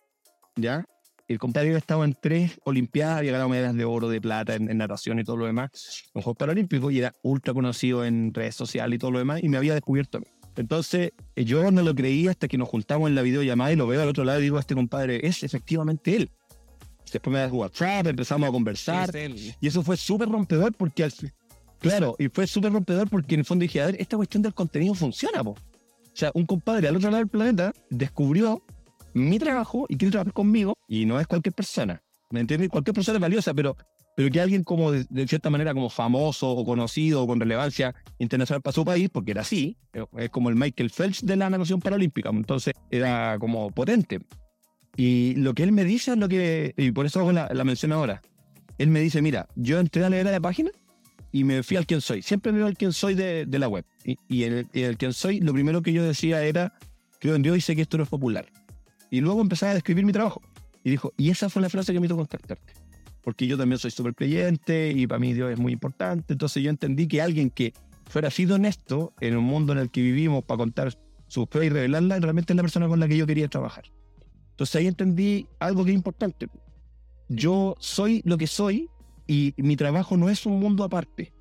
¿Ya? El compadre había estado en tres Olimpiadas, había ganado medallas de oro, de plata en, natación y todo lo demás, un juego paralímpico, y era ultra conocido en redes sociales y todo lo demás, y me había descubierto a mí. Entonces, eh, yo no lo creí hasta que nos juntamos en la videollamada y lo veo al otro lado y digo, este compadre es efectivamente él. Después me da WhatsApp, empezamos a conversar. y eso fue súper rompedor porque, al, claro, y fue súper rompedor porque en el fondo dije, a ver, esta cuestión del contenido funciona, po. O sea, un compadre al otro lado del planeta descubrió mi trabajo y quiere trabajar conmigo y no es cualquier persona. ¿Me entiendes? Cualquier persona es valiosa, pero pero que alguien como de, cierta manera como famoso o conocido o con relevancia internacional para su país, porque era así, es como el Michael Phelps de la natación paralímpica, entonces era como potente. Y lo que él me dice es lo que, y por eso hago la, la mención ahora, él me dice, mira, yo entré a leer la página y me fui al quién soy. Siempre veo al quién soy de, de la web. Y, y el, el quién soy, lo primero que yo decía era, creo en Dios y sé que esto no es popular. Y luego empezaba a describir mi trabajo. Y dijo, y esa fue la frase que me hizo contactarte porque yo también soy súper creyente y para mí Dios es muy importante. Entonces yo entendí que alguien que fuera así honesto en un mundo en el que vivimos para contar su fe y revelarla, realmente es la persona con la que yo quería trabajar. Entonces ahí entendí algo que es importante. Yo soy lo que soy y mi trabajo no es un mundo aparte.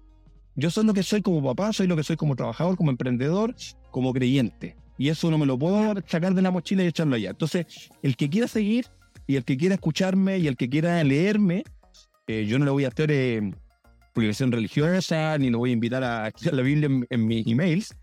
Yo soy lo que soy como papá, soy lo que soy como trabajador, como emprendedor, como creyente. Y eso no me lo puedo sacar de la mochila y echarlo allá. Entonces, el que quiera seguir y el que quiera escucharme y el que quiera leerme, eh, yo no le voy a hacer eh, publicación religiosa, ni lo voy a invitar a estudiar la Biblia en, mis emails,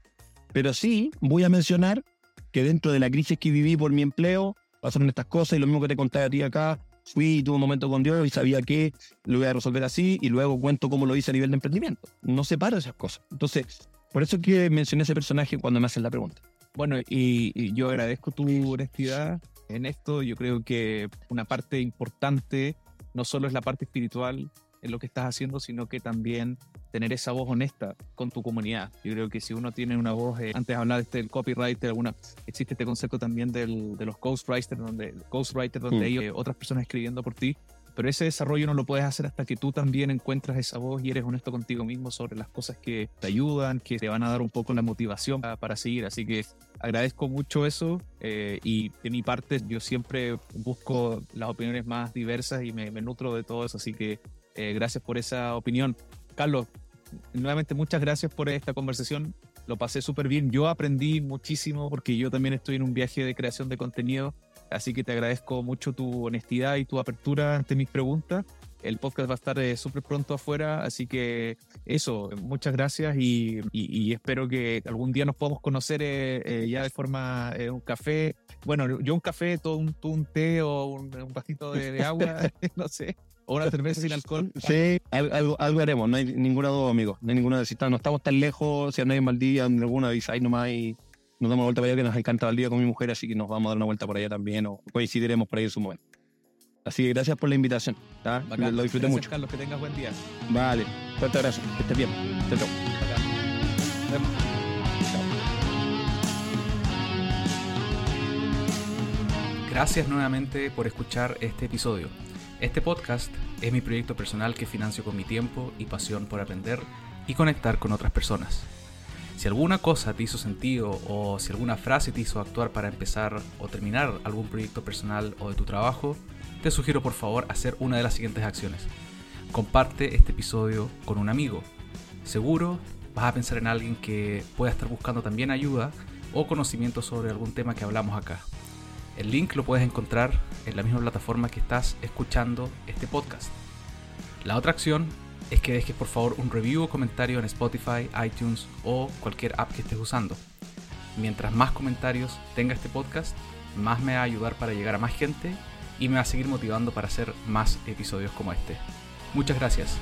pero sí voy a mencionar que dentro de la crisis que viví por mi empleo, pasaron estas cosas y lo mismo que te conté a ti acá, fui y tuve un momento con Dios y sabía que lo iba a resolver así y luego cuento cómo lo hice a nivel de emprendimiento. No separo esas cosas. Entonces, por eso es que mencioné ese personaje cuando me hacen la pregunta. Bueno, y, y, yo agradezco tu honestidad en esto. Yo creo que una parte importante no solo es la parte espiritual en lo que estás haciendo, sino que también tener esa voz honesta con tu comunidad. Yo creo que si uno tiene una voz, eh, antes este del copywriter, alguna, existe este concepto también del, de los ghostwriters, donde, ghostwriter, donde mm. hay eh, otras personas escribiendo por ti, pero ese desarrollo no lo puedes hacer hasta que tú también encuentras esa voz y eres honesto contigo mismo sobre las cosas que te ayudan, que te van a dar un poco la motivación para, seguir. Así que agradezco mucho eso eh, y de mi parte yo siempre busco las opiniones más diversas y me, nutro de todo eso. Así que eh, gracias por esa opinión. Carlos, nuevamente muchas gracias por esta conversación. Lo pasé súper bien. Yo aprendí muchísimo porque yo también estoy en un viaje de creación de contenido Así que te agradezco mucho tu honestidad y tu apertura ante mis preguntas. El podcast va a estar eh, súper pronto afuera, así que eso, muchas gracias y, espero que algún día nos podamos conocer eh, eh, ya de forma un café. Bueno, yo un café, todo un, un té o un, un vasito de, agua, no sé. O una cerveza sin alcohol. Sí, algo, algo, haremos, no hay ninguna duda, amigo. No hay ninguna duda. No estamos tan lejos, si no hay mal día, alguna avisa ahí nomás y nos damos vuelta para allá que nos encanta el día con mi mujer, así que nos vamos a dar una vuelta por allá también o coincidiremos por ahí en su momento. Así que gracias por la invitación. Lo disfruté mucho. Carlos, que tengas buen día. Vale, fuerte abrazo. Que estés bien. Chao, chao. Gracias nuevamente por escuchar este episodio. Este podcast es mi proyecto personal que financio con mi tiempo y pasión por aprender y conectar con otras personas. Si alguna cosa te hizo sentido o si alguna frase te hizo actuar para empezar o terminar algún proyecto personal o de tu trabajo, te sugiero por favor hacer una de las siguientes acciones. Comparte este episodio con un amigo. Seguro vas a pensar en alguien que pueda estar buscando también ayuda o conocimiento sobre algún tema que hablamos acá. El link lo puedes encontrar en la misma plataforma que estás escuchando este podcast. La otra acción es que dejes por favor un review o comentario en Spotify, iTunes o cualquier app que estés usando. Mientras más comentarios tenga este podcast, más me va a ayudar para llegar a más gente y me va a seguir motivando para hacer más episodios como este. Muchas gracias.